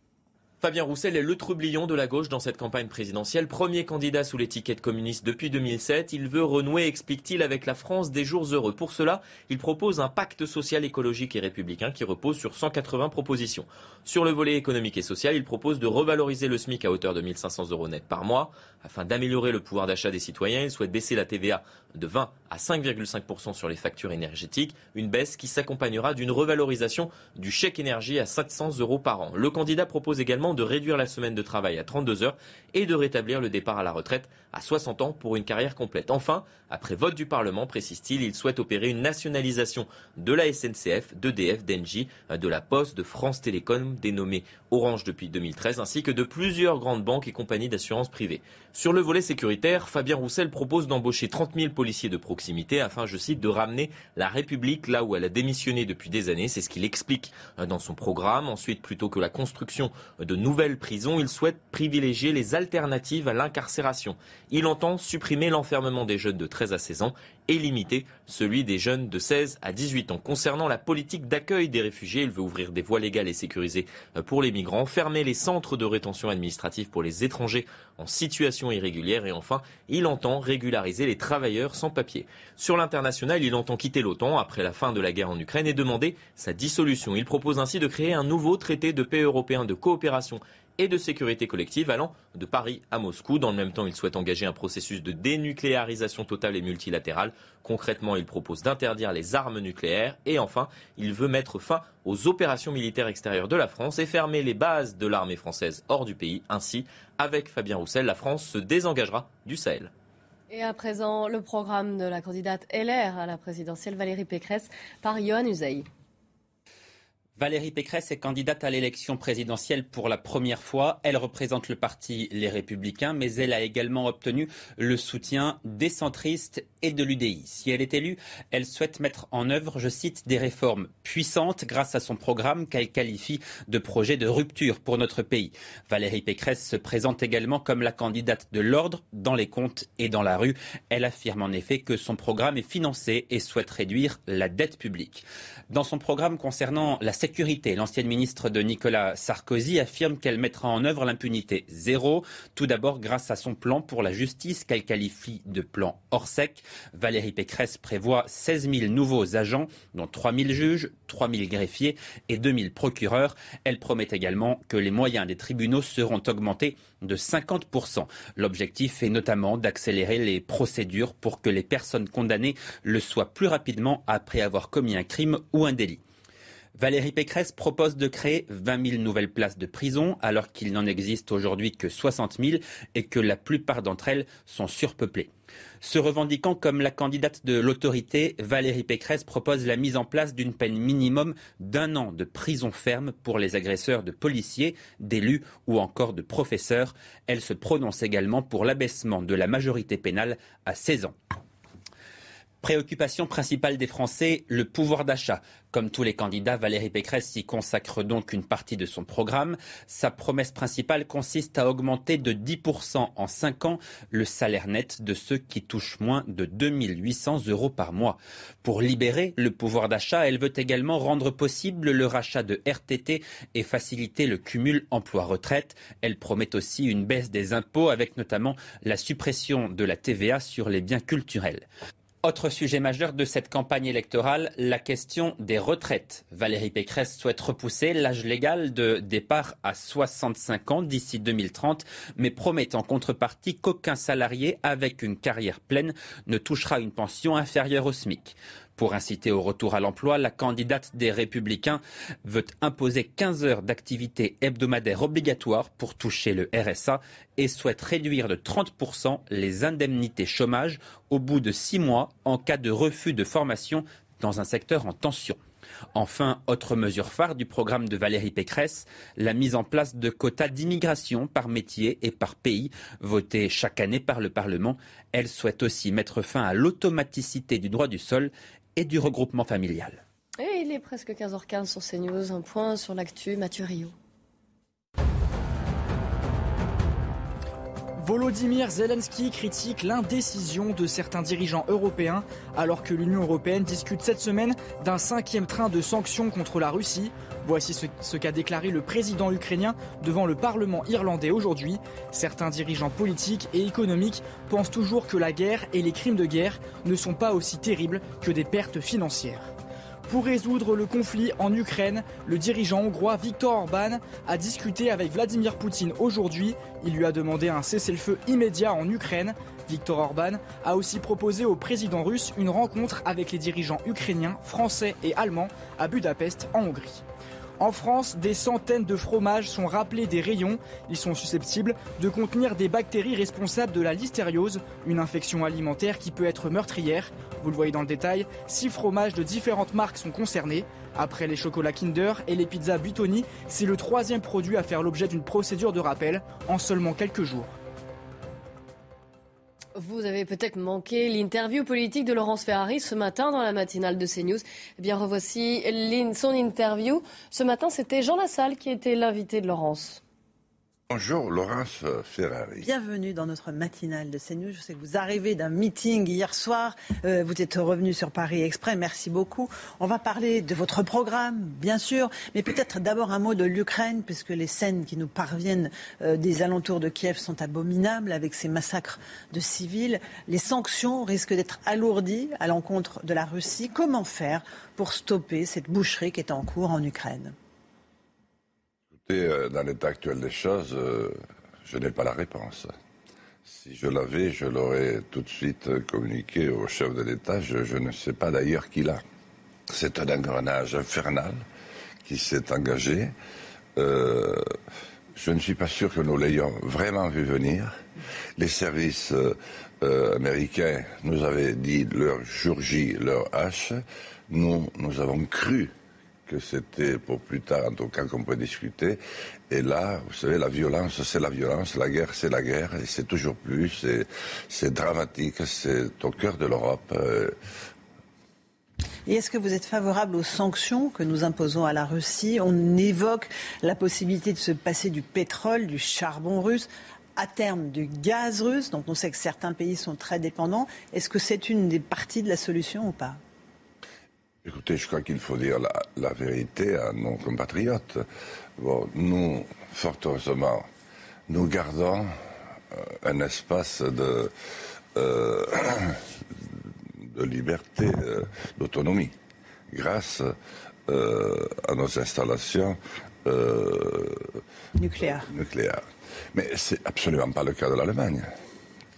[SPEAKER 28] Fabien Roussel est le troublion de la gauche dans cette campagne présidentielle. Premier candidat sous l'étiquette communiste depuis 2007, il veut renouer, explique-t-il, avec la France des jours heureux. Pour cela, il propose un pacte social, écologique et républicain qui repose sur 180 propositions. Sur le volet économique et social, il propose de revaloriser le SMIC à hauteur de 1500 euros net par mois. Afin d'améliorer le pouvoir d'achat des citoyens, il souhaite baisser la TVA de 20 à 5,5% sur les factures énergétiques, une baisse qui s'accompagnera d'une revalorisation du chèque énergie à 700 euros par an. Le candidat propose également de réduire la semaine de travail à 32 heures et de rétablir le départ à la retraite à 60 ans pour une carrière complète. Enfin, après vote du Parlement, précise-t-il, il souhaite opérer une nationalisation de la SNCF, d'EDF, d'Engie, de la Poste, de France Télécom, dénommée Orange depuis 2013, ainsi que de plusieurs grandes banques et compagnies d'assurance privées. Sur le volet sécuritaire, Fabien Roussel propose d'embaucher 30 000 policiers de proximité afin, je cite, de ramener la République là où elle a démissionné depuis des années. C'est ce qu'il explique euh, dans son programme. Ensuite, plutôt que la construction de nouvelles prisons, il souhaite privilégier les alternatives à l'incarcération. Il entend supprimer l'enfermement des jeunes de 13 à 16 ans et limiter celui des jeunes de 16 à 18 ans. Concernant la politique d'accueil des réfugiés, il veut ouvrir des voies légales et sécurisées pour les migrants, fermer les centres de rétention administrative pour les étrangers en situation irrégulière et enfin, il entend régulariser les travailleurs sans papier. Sur l'international, il entend quitter l'OTAN après la fin de la guerre en Ukraine et demander sa dissolution. Il propose ainsi de créer un nouveau traité de paix européen de coopération et de sécurité collective allant de Paris à Moscou. Dans le même temps, il souhaite engager un processus de dénucléarisation totale et multilatérale. Concrètement, il propose d'interdire les armes nucléaires et enfin, il veut mettre fin aux opérations militaires extérieures de la France et fermer les bases de l'armée française hors du pays. Ainsi, avec Fabien Roussel, la France se désengagera du Sahel.
[SPEAKER 1] Et à présent, le programme de la candidate LR à la présidentielle Valérie Pécresse par Johan Uzey.
[SPEAKER 9] Valérie Pécresse est candidate à l'élection présidentielle pour la première fois. Elle représente le parti Les Républicains, mais elle a également obtenu le soutien des centristes et de l'UDI. Si elle est élue, elle souhaite mettre en œuvre, je cite, des réformes puissantes grâce à son programme qu'elle qualifie de projet de rupture pour notre pays. Valérie Pécresse se présente également comme la candidate de l'ordre dans les comptes et dans la rue. Elle affirme en effet que son programme est financé et souhaite réduire la dette publique. Dans son programme concernant la sécurité, l'ancienne ministre de Nicolas Sarkozy affirme qu'elle mettra en œuvre l'impunité zéro, tout d'abord grâce à son plan pour la justice qu'elle qualifie de plan hors sec. Valérie Pécresse prévoit 16 000 nouveaux agents, dont 3 000 juges, 3 000 greffiers et 2 000 procureurs. Elle promet également que les moyens des tribunaux seront augmentés de 50%. L'objectif est notamment d'accélérer les procédures pour que les personnes condamnées le soient plus rapidement après avoir commis un crime ou un délit. Valérie Pécresse propose de créer 20 000 nouvelles places de prison alors qu'il n'en existe aujourd'hui que 60 000 et que la plupart d'entre elles sont surpeuplées. Se revendiquant comme la candidate de l'autorité, Valérie Pécresse propose la mise en place d'une peine minimum d'un an de prison ferme pour les agresseurs de policiers, d'élus ou encore de professeurs. Elle se prononce également pour l'abaissement de la majorité pénale à 16 ans. Préoccupation principale des Français, le pouvoir d'achat. Comme tous les candidats, Valérie Pécresse y consacre donc une partie de son programme. Sa promesse principale consiste à augmenter de 10% en 5 ans le salaire net de ceux qui touchent moins de 2800 euros par mois. Pour libérer le pouvoir d'achat, elle veut également rendre possible le rachat de RTT et faciliter le cumul emploi-retraite. Elle promet aussi une baisse des impôts avec notamment la suppression de la TVA sur les biens culturels. Autre sujet majeur de cette campagne électorale, la question des retraites. Valérie Pécresse souhaite repousser l'âge légal de départ à 65 ans d'ici 2030, mais promet en contrepartie qu'aucun salarié avec une carrière pleine ne touchera une pension inférieure au SMIC. Pour inciter au retour à l'emploi, la candidate des Républicains veut imposer 15 heures d'activité hebdomadaire obligatoire pour toucher le RSA et souhaite réduire de 30% les indemnités chômage au bout de six mois en cas de refus de formation dans un secteur en tension. Enfin, autre mesure phare du programme de Valérie Pécresse, la mise en place de quotas d'immigration par métier et par pays, votés chaque année par le Parlement. Elle souhaite aussi mettre fin à l'automaticité du droit du sol et du regroupement familial.
[SPEAKER 1] Et il est presque 15h15 sur CNews. Un point sur l'actu, Mathieu Rio.
[SPEAKER 12] Volodymyr Zelensky critique l'indécision de certains dirigeants européens alors que l'Union européenne discute cette semaine d'un cinquième train de sanctions contre la Russie. Voici ce, qu'a déclaré le président ukrainien devant le Parlement irlandais aujourd'hui. Certains dirigeants politiques et économiques pensent toujours que la guerre et les crimes de guerre ne sont pas aussi terribles que des pertes financières. Pour résoudre le conflit en Ukraine, le dirigeant hongrois Viktor Orban a discuté avec Vladimir Poutine aujourd'hui. Il lui a demandé un cessez-le-feu immédiat en Ukraine. Viktor Orban a aussi proposé au président russe une rencontre avec les dirigeants ukrainiens, français et allemands à Budapest en Hongrie. En France, des centaines de fromages sont rappelés des rayons. Ils sont susceptibles de contenir des bactéries responsables de la listériose, une infection alimentaire qui peut être meurtrière. Vous le voyez dans le détail, six fromages de différentes marques sont concernés. Après les chocolats Kinder et les pizzas Buitoni, c'est le troisième produit à faire l'objet d'une procédure de rappel en seulement quelques jours.
[SPEAKER 1] Vous avez peut-être manqué l'interview politique de Laurence Ferrari ce matin dans la matinale de CNews. Eh bien, revoici son interview. Ce matin, c'était Jean Lassalle qui était l'invité de Laurence.
[SPEAKER 29] Bonjour Laurence Ferrari.
[SPEAKER 30] Bienvenue dans notre matinale de CNews. Je sais que vous arrivez d'un meeting hier soir. Euh, vous êtes revenu sur Paris Exprès. Merci beaucoup. On va parler de votre programme, bien sûr, mais peut-être d'abord un mot de l'Ukraine, puisque les scènes qui nous parviennent euh, des alentours de Kiev sont abominables avec ces massacres de civils. Les sanctions risquent d'être alourdies à l'encontre de la Russie. Comment faire pour stopper cette boucherie qui est en cours en Ukraine?
[SPEAKER 29] Euh, dans l'état actuel des choses, euh, je n'ai pas la réponse. Si je l'avais, je l'aurais tout de suite communiqué au chef de l'État. Je, ne sais pas d'ailleurs qui l'a. C'est un engrenage infernal qui s'est engagé. Euh, je ne suis pas sûr que nous l'ayons vraiment vu venir. Les services américains nous avaient dit leur jour J, leur H. Nous, nous avons cru que c'était pour plus tard, en tout cas, qu'on peut discuter. Et là, vous savez, la violence, c'est la violence, la guerre, c'est la guerre, et c'est toujours plus, c'est dramatique, c'est au cœur de l'Europe. Euh.
[SPEAKER 30] Et est-ce que vous êtes favorable aux sanctions que nous imposons à la Russie? On évoque la possibilité de se passer du pétrole, du charbon russe à terme du gaz russe, dont on sait que certains pays sont très dépendants. Est-ce que c'est une des parties de la solution ou pas?
[SPEAKER 29] Écoutez, je crois qu'il faut dire la, vérité à nos compatriotes. Bon, nous, fort heureusement, nous gardons euh, un espace de, euh, de liberté, euh, d'autonomie, grâce à nos installations
[SPEAKER 30] nucléaires.
[SPEAKER 29] nucléaires. Mais c'est absolument pas le cas de l'Allemagne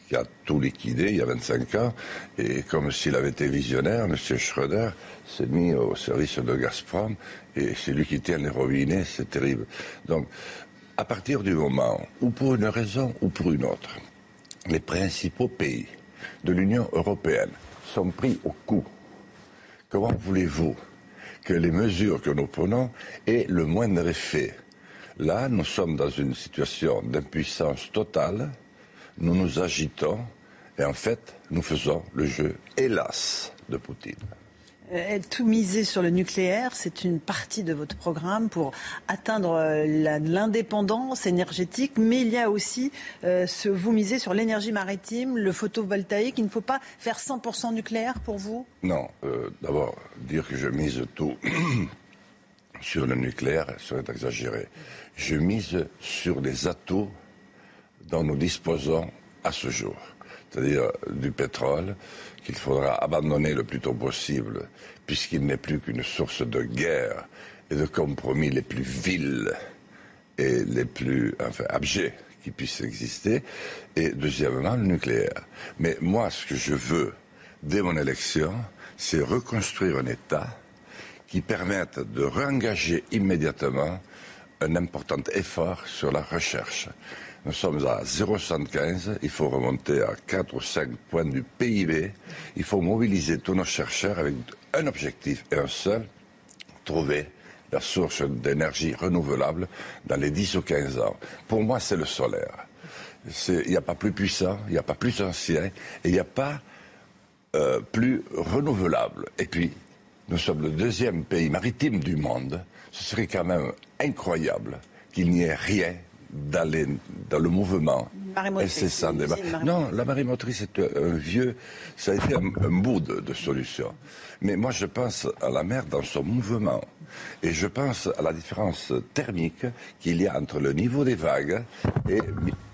[SPEAKER 29] qui a tout liquidé il y a 25 ans. Et comme s'il avait été visionnaire, M. Schröder s'est mis au service de Gazprom et c'est lui qui tient les robinets, c'est terrible. Donc, à partir du moment où, pour une raison ou pour une autre, les principaux pays de l'Union européenne sont pris au coup, comment voulez-vous que les mesures que nous prenons aient le moindre effet? Là, nous sommes dans une situation d'impuissance totale nous nous agitons et en fait, nous faisons le jeu, hélas, de Poutine.
[SPEAKER 30] Euh, tout miser sur le nucléaire, c'est une partie de votre programme pour atteindre euh, l'indépendance énergétique, mais il y a aussi euh, ce, vous misez sur l'énergie maritime, le photovoltaïque. Il ne faut pas faire 100% nucléaire pour vous?
[SPEAKER 29] Non, d'abord, dire que je mise tout sur le nucléaire serait exagéré. Je mise sur les atouts dont nous disposons à ce jour, c'est-à-dire du pétrole qu'il faudra abandonner le plus tôt possible, puisqu'il n'est plus qu'une source de guerre et de compromis les plus vils et les plus enfin, qui puissent exister, et deuxièmement le nucléaire. Mais moi, ce que je veux, dès mon élection, c'est reconstruire un État qui permette de réengager immédiatement un important effort sur la recherche. Nous sommes à 0,75. Il faut remonter à 4 ou 5 points du PIB. Il faut mobiliser tous nos chercheurs avec un objectif et un seul, trouver la source d'énergie renouvelable dans les 10 ou 15 ans. Pour moi, c'est le solaire. Il n'y a pas plus puissant, il n'y a pas plus ancien, et il n'y a pas euh, plus renouvelable. Et puis, nous sommes le deuxième pays maritime du monde. Ce serait quand même incroyable qu'il n'y ait rien dans, dans le mouvement débat. Non, la marée motrice est un vieux, ça a été un, bout de, solution. Mais moi, je pense à la mer dans son mouvement. Et je pense à la différence thermique qu'il y a entre le niveau des vagues et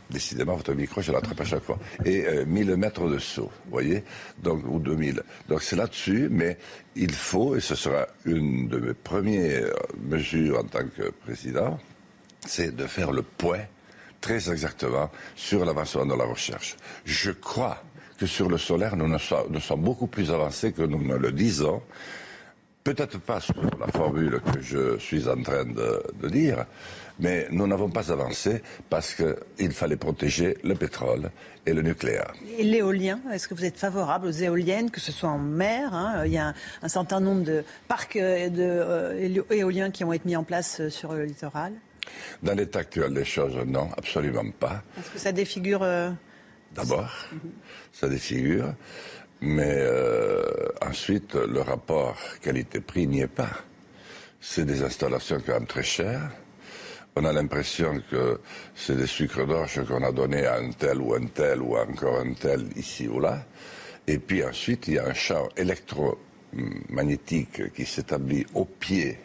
[SPEAKER 29] décidément, votre micro, je l'attrape à chaque fois. Et 1000 mètres de saut, vous voyez Donc, ou 2000. Donc, c'est là-dessus, mais il faut, et ce sera une de mes premières mesures en tant que président, c'est de faire le point très exactement sur l'avancement de la recherche. Je crois que sur le solaire, nous, sommes beaucoup plus avancés que nous ne le disons. Peut-être pas sur la formule que je suis en train de, dire, mais nous n'avons pas avancé parce qu'il fallait protéger le pétrole et le nucléaire.
[SPEAKER 30] Et l'éolien, est-ce que vous êtes favorable aux éoliennes, que ce soit en mer hein, Il y a un, certain nombre de parcs euh, euh, éoliens qui ont été mis en place euh, sur le littoral?
[SPEAKER 29] Dans l'état actuel des choses, non, absolument pas.
[SPEAKER 30] Est-ce que ça défigure
[SPEAKER 29] D'abord, ça défigure. Mais euh, ensuite, le rapport qualité-prix n'y est pas. C'est des installations quand même très chères. On a l'impression que c'est des sucres d'orge qu'on a donnés à un tel ou un tel ou encore un tel ici ou là. Et puis ensuite, il y a un champ électromagnétique qui s'établit au pied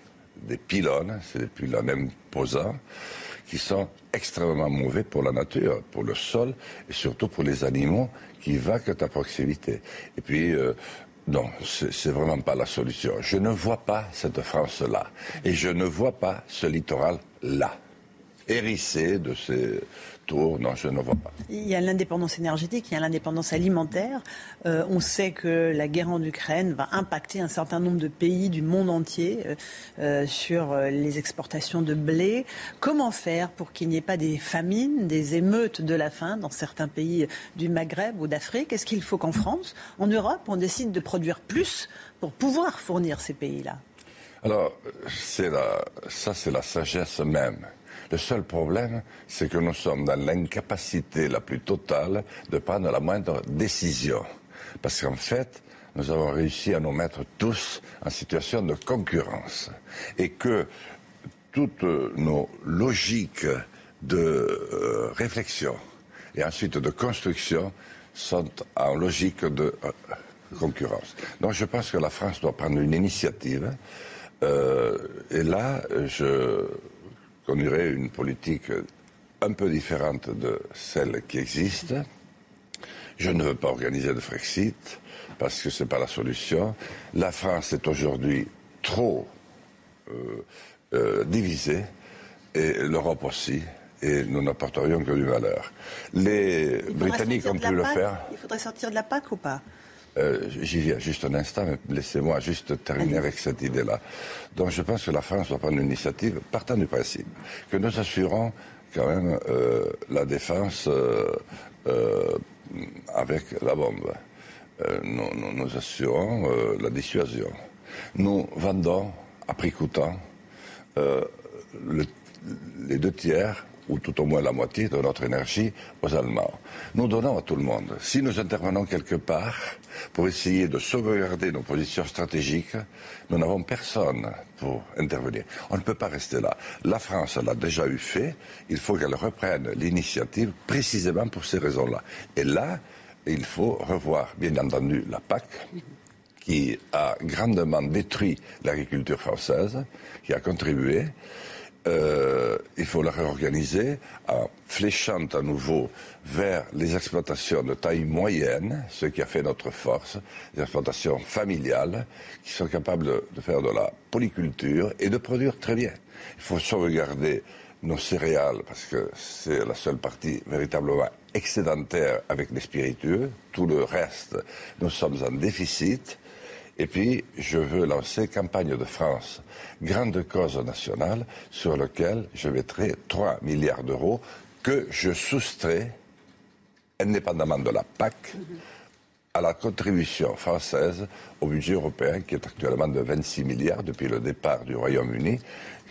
[SPEAKER 29] des pylônes, c'est des pylônes imposants, qui sont extrêmement mauvais pour la nature, pour le sol et surtout pour les animaux qui vaquent à proximité. Et puis, euh, non, c'est vraiment pas la solution. Je ne vois pas cette France-là. Et je ne vois pas ce littoral-là, hérissé de ces non, je ne vois pas.
[SPEAKER 30] Il y a l'indépendance énergétique, il y a l'indépendance alimentaire. Euh, on sait que la guerre en Ukraine va impacter un certain nombre de pays du monde entier euh, euh, sur les exportations de blé. Comment faire pour qu'il n'y ait pas des famines, des émeutes de la faim dans certains pays du Maghreb ou d'Afrique? Est-ce qu'il faut qu'en France, en Europe, on décide de produire plus pour pouvoir fournir ces pays-là?
[SPEAKER 29] Alors, ça, c'est la sagesse même le seul problème, c'est que nous sommes dans l'incapacité la plus totale de prendre la moindre décision. Parce qu'en fait, nous avons réussi à nous mettre tous en situation de concurrence. Et que toutes nos logiques de euh, réflexion et ensuite de construction sont en logique de euh, concurrence. Donc je pense que la France doit prendre une initiative. Euh, et là, je conduirait une politique un peu différente de celle qui existe. Je ne veux pas organiser de Frexit parce que ce n'est pas la solution. La France est aujourd'hui trop euh, euh, divisée et l'Europe aussi. Et nous n'apporterions que du valeur. Les Britanniques ont pu le faire.
[SPEAKER 30] Il faudrait sortir de la PAC ou pas?
[SPEAKER 29] Euh, j'y viens juste un instant, mais laissez-moi juste terminer avec cette idée-là. Donc je pense que la France doit prendre une initiative, partant du principe que nous assurons quand même euh, la défense euh, avec la bombe. Nous, nous, assurons la dissuasion. Nous vendons à prix coûtant les deux tiers ou tout au moins la moitié de notre énergie aux Allemands. Nous donnons à tout le monde. Si nous intervenons quelque part pour essayer de sauvegarder nos positions stratégiques, nous n'avons personne pour intervenir. On ne peut pas rester là. La France l'a déjà eu fait. Il faut qu'elle reprenne l'initiative précisément pour ces raisons-là. Et là, il faut revoir, bien entendu, la PAC qui a grandement détruit l'agriculture française, qui a contribué. Euh, il faut la réorganiser en fléchant à nouveau vers les exploitations de taille moyenne, ce qui a fait notre force, les exploitations familiales qui sont capables de faire de la polyculture et de produire très bien. Il faut sauvegarder nos céréales parce que c'est la seule partie véritablement excédentaire avec les spiritueux. Tout le reste, nous sommes en déficit. Et puis, je veux lancer campagne de France, grande cause nationale, sur laquelle je mettrai 3 milliards d'euros que je soustrais, indépendamment de la PAC, à la contribution française au budget européen, qui est actuellement de 26 milliards depuis le départ du Royaume-Uni.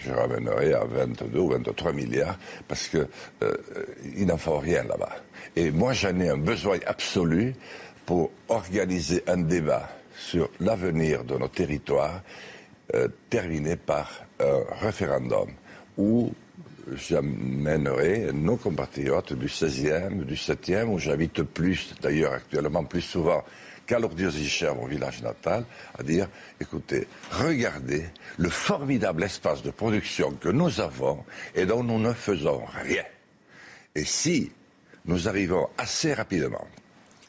[SPEAKER 29] Je ramènerai à 22 ou 23 milliards, parce qu'il euh, n'en faut rien là-bas. Et moi, j'en ai un besoin absolu pour organiser un débat sur l'avenir de nos territoires, euh, terminé par un référendum où j'amènerai nos compatriotes du 16e, du 7e, où j'habite plus, d'ailleurs actuellement plus souvent qu'à l'Ordiosichère, mon village natal, à dire, écoutez, regardez le formidable espace de production que nous avons et dont nous ne faisons rien. Et si nous arrivons assez rapidement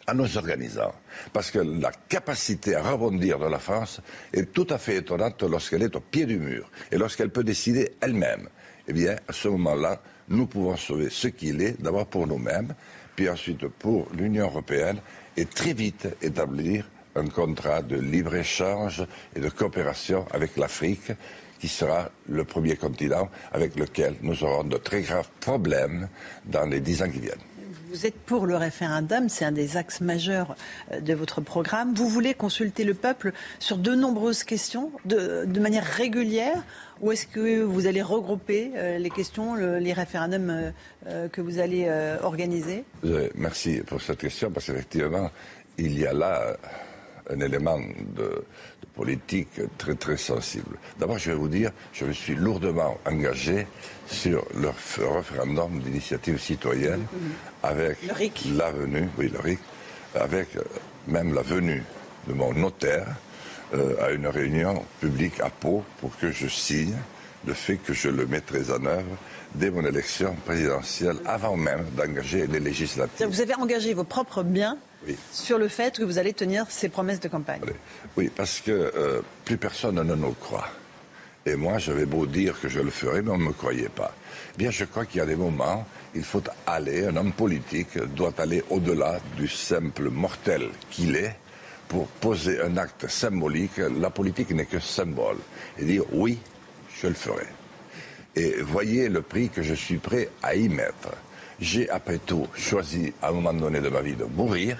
[SPEAKER 29] à nos organisants, parce que la capacité à rebondir de la France est tout à fait étonnante lorsqu'elle est au pied du mur et lorsqu'elle peut décider elle-même. Eh bien, à ce moment-là, nous pouvons sauver ce qu'il est, d'abord pour nous-mêmes, puis ensuite pour l'Union européenne, et très vite établir un contrat de libre-échange et de coopération avec l'Afrique, qui sera le premier continent avec lequel nous aurons de très graves problèmes dans les dix ans qui viennent.
[SPEAKER 30] Vous êtes pour le référendum, c'est un des axes majeurs euh, de votre programme. Vous voulez consulter le peuple sur de nombreuses questions de, manière régulière ou est-ce que vous allez regrouper euh, les questions, les référendums euh, que vous allez organiser?
[SPEAKER 29] Merci pour cette question parce qu'effectivement, il y a là un élément de, politique très très sensible. D'abord, je vais vous dire, je me suis lourdement engagé sur le référendum d'initiative citoyenne avec la venue, oui, le RIC, avec euh, même la venue de mon notaire euh, à une réunion publique à Pau pour que je signe le fait que je le mettrai en œuvre dès mon élection présidentielle, avant même d'engager les législatives.
[SPEAKER 30] Vous avez engagé vos propres biens sur le fait que vous allez tenir ces promesses de campagne.
[SPEAKER 29] Oui, parce que euh, plus personne ne nous croit. Et moi, j'avais beau dire que je le ferais, mais on ne me croyait pas. Eh bien, je crois qu'il y a des moments, il faut aller, un homme politique doit aller au-delà du simple mortel qu'il est pour poser un acte symbolique. La politique n'est que symbole. Et dire oui, je le ferai. Et voyez le prix que je suis prêt à y mettre. J'ai, après tout, choisi à un moment donné de ma vie de mourir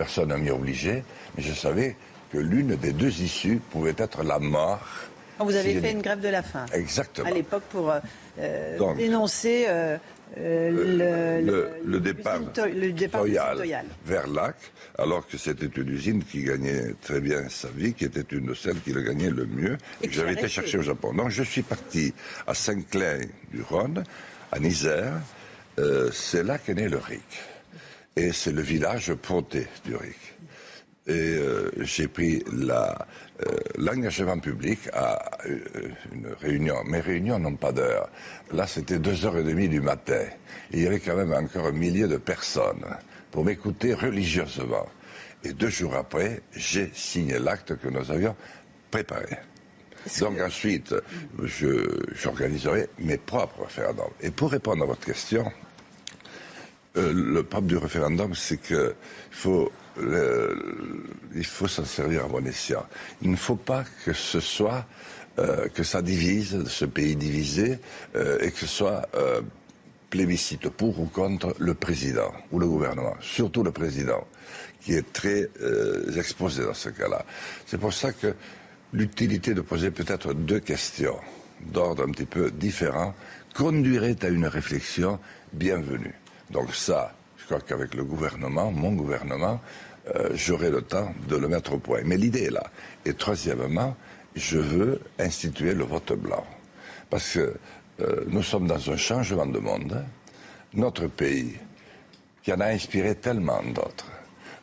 [SPEAKER 29] personne n'a m'y obligé, mais je savais que l'une des deux issues pouvait être la mort.
[SPEAKER 30] Vous avez fait une grève de la faim.
[SPEAKER 29] Exactement.
[SPEAKER 30] À l'époque pour euh, euh, dénoncer euh, le,
[SPEAKER 29] départ, le départ vers Lac, alors que c'était une usine qui gagnait très bien sa vie, qui était une de celles qui le gagnait le mieux, et, que j'avais été chercher au Japon. Donc je suis parti à Saint-Clair du Rhône, à Nisère. C'est là qu'est né le RIC et c'est le village Ponté du RIC. Et euh, j'ai pris euh, l'engagement public à euh, une réunion. Mes réunions n'ont pas d'heure. Là, c'était deux heures et demie du matin. il y avait quand même encore un millier de personnes pour m'écouter religieusement. Et deux jours après, j'ai signé l'acte que nous avions préparé. Donc ensuite, j'organiserai mes propres référendums. Et pour répondre à votre question, euh, le propre du référendum, c'est qu'il faut, il faut s'en servir à bon escient. Il ne faut pas que ce soit euh, que ça divise, ce pays divisé, euh, et que ce soit plébiscite pour ou contre le président ou le gouvernement, surtout le président, qui est très exposé dans ce cas-là. C'est pour ça que l'utilité de poser peut-être deux questions d'ordre un petit peu différent conduirait à une réflexion bienvenue. Donc ça, crois qu'avec le gouvernement, mon gouvernement, euh, j'aurai le temps de le mettre au point. Mais l'idée est là. Et troisièmement, je veux instituer le vote blanc. Parce que euh, nous sommes dans un changement de monde. Notre pays, qui en a inspiré tellement d'autres,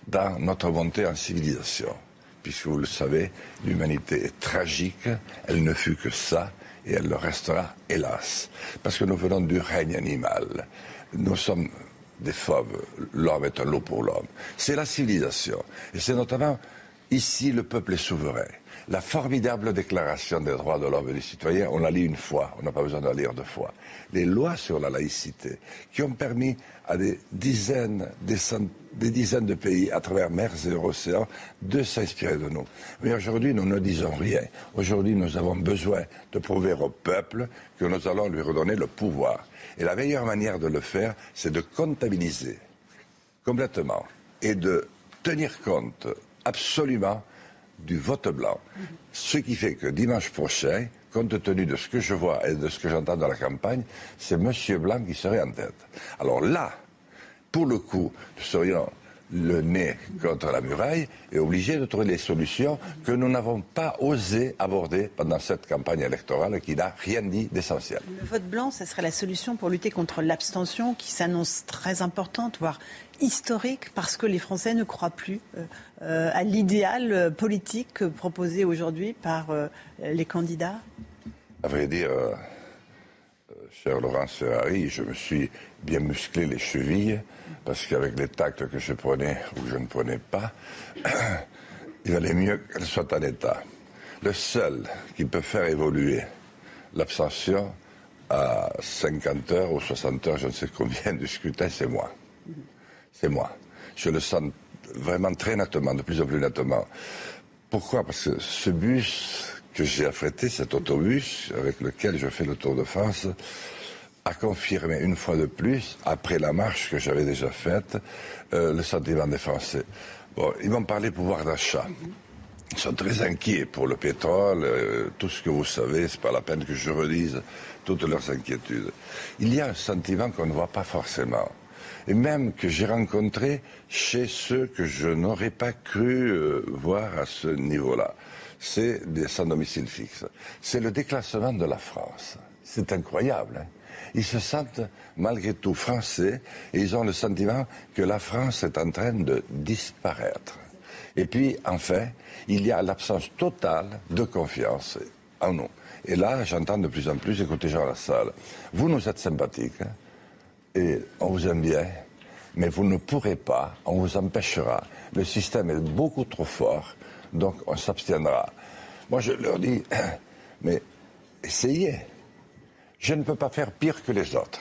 [SPEAKER 29] dans notre montée en civilisation, puisque vous le savez, l'humanité est tragique, elle ne fut que ça, et elle le restera, hélas. Parce que nous venons du règne animal nous sommes des fauves. L'homme est un lot pour l'homme. C'est la civilisation. Et c'est notamment ici le peuple est souverain. La formidable déclaration des droits de l'homme et du citoyen, on la lit une fois, on n'a pas besoin de la lire deux fois. Les lois sur la laïcité, qui ont permis à des dizaines, des, des dizaines de pays à travers mers et océans de s'inspirer de nous. Mais aujourd'hui, nous ne disons rien. Aujourd'hui, nous avons besoin de prouver au peuple que nous allons lui redonner le pouvoir. Et la meilleure manière de le faire, c'est de comptabiliser complètement et de tenir compte absolument du vote blanc. Ce qui fait que dimanche prochain, compte tenu de ce que je vois et de ce que j'entends dans la campagne, c'est M. Blanc qui serait en tête. Alors là, pour le coup, nous serions le nez contre la muraille et obligés de trouver des solutions que nous n'avons pas osé aborder pendant cette campagne électorale qui n'a rien dit d'essentiel.
[SPEAKER 30] Le vote blanc, ce serait la solution pour lutter contre l'abstention qui s'annonce très importante, voire historique, parce que les Français ne croient plus euh, euh, à l'idéal politique proposé aujourd'hui par euh, les candidats?
[SPEAKER 29] À vrai dire, cher Laurence Ferrari, je me suis bien musclé les chevilles parce qu'avec les tacts que je prenais ou je ne prenais pas, il valait mieux qu'elle soit en état. Le seul qui peut faire évoluer l'abstention à 50 heures ou 60 heures, je ne sais combien, du scrutin, c'est moi. C'est moi. Je le sens vraiment très nettement, de plus en plus nettement. Pourquoi? Parce que ce bus que j'ai affrété, cet autobus avec lequel je fais le Tour de France, a confirmé une fois de plus, après la marche que j'avais déjà faite, euh, le sentiment des Français. Bon, ils m'ont parlé pouvoir d'achat. Ils sont très inquiets pour le pétrole, euh, tout ce que vous savez, c'est pas la peine que je redise toutes leurs inquiétudes. Il y a un sentiment qu'on ne voit pas forcément, et même que j'ai rencontré chez ceux que je n'aurais pas cru euh, voir à ce niveau-là. C'est sans domicile fixe. C'est le déclassement de la France. C'est incroyable. Hein ils se sentent malgré tout français et ils ont le sentiment que la France est en train de disparaître. Et puis, enfin, il y a l'absence totale de confiance en nous. Et là, j'entends de plus en plus, écoutez Jean salle. vous nous êtes sympathique hein, et on vous aime bien, mais vous ne pourrez pas, on vous empêchera. Le système est beaucoup trop fort, donc on s'abstiendra. Moi, je leur dis, mais essayez. Je ne peux pas faire pire que les autres.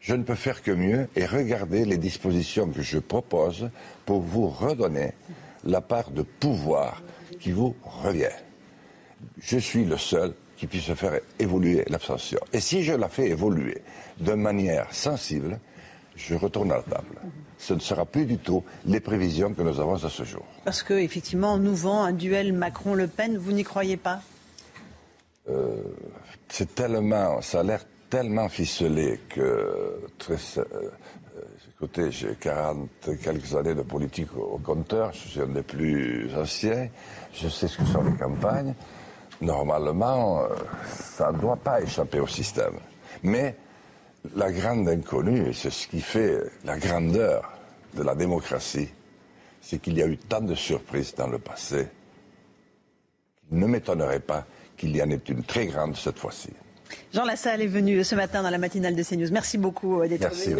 [SPEAKER 29] Je ne peux faire que mieux et regarder les dispositions que je propose pour vous redonner la part de pouvoir qui vous revient. Je suis le seul qui puisse faire évoluer l'abstention. Et si je la fais évoluer de manière sensible, je retourne à la table. Ce ne sera plus du tout les prévisions que nous avons à ce jour.
[SPEAKER 30] Parce qu'effectivement, nous vend un duel Macron-Le Pen, vous n'y croyez pas?
[SPEAKER 29] Euh, c'est tellement, ça a l'air tellement ficelé que très, euh, écoutez, j'ai 40 quelques années de politique au, compteur, je suis un des plus anciens, je sais ce que sont les campagnes. Normalement, euh, ça ne doit pas échapper au système. Mais la grande inconnue, et c'est ce qui fait la grandeur de la démocratie, c'est qu'il y a eu tant de surprises dans le passé qu'il ne m'étonnerait pas qu'il y en ait une très grande cette fois-ci.
[SPEAKER 30] Jean Lassalle est venu ce matin dans la matinale de CNews. Merci beaucoup euh, d'être venu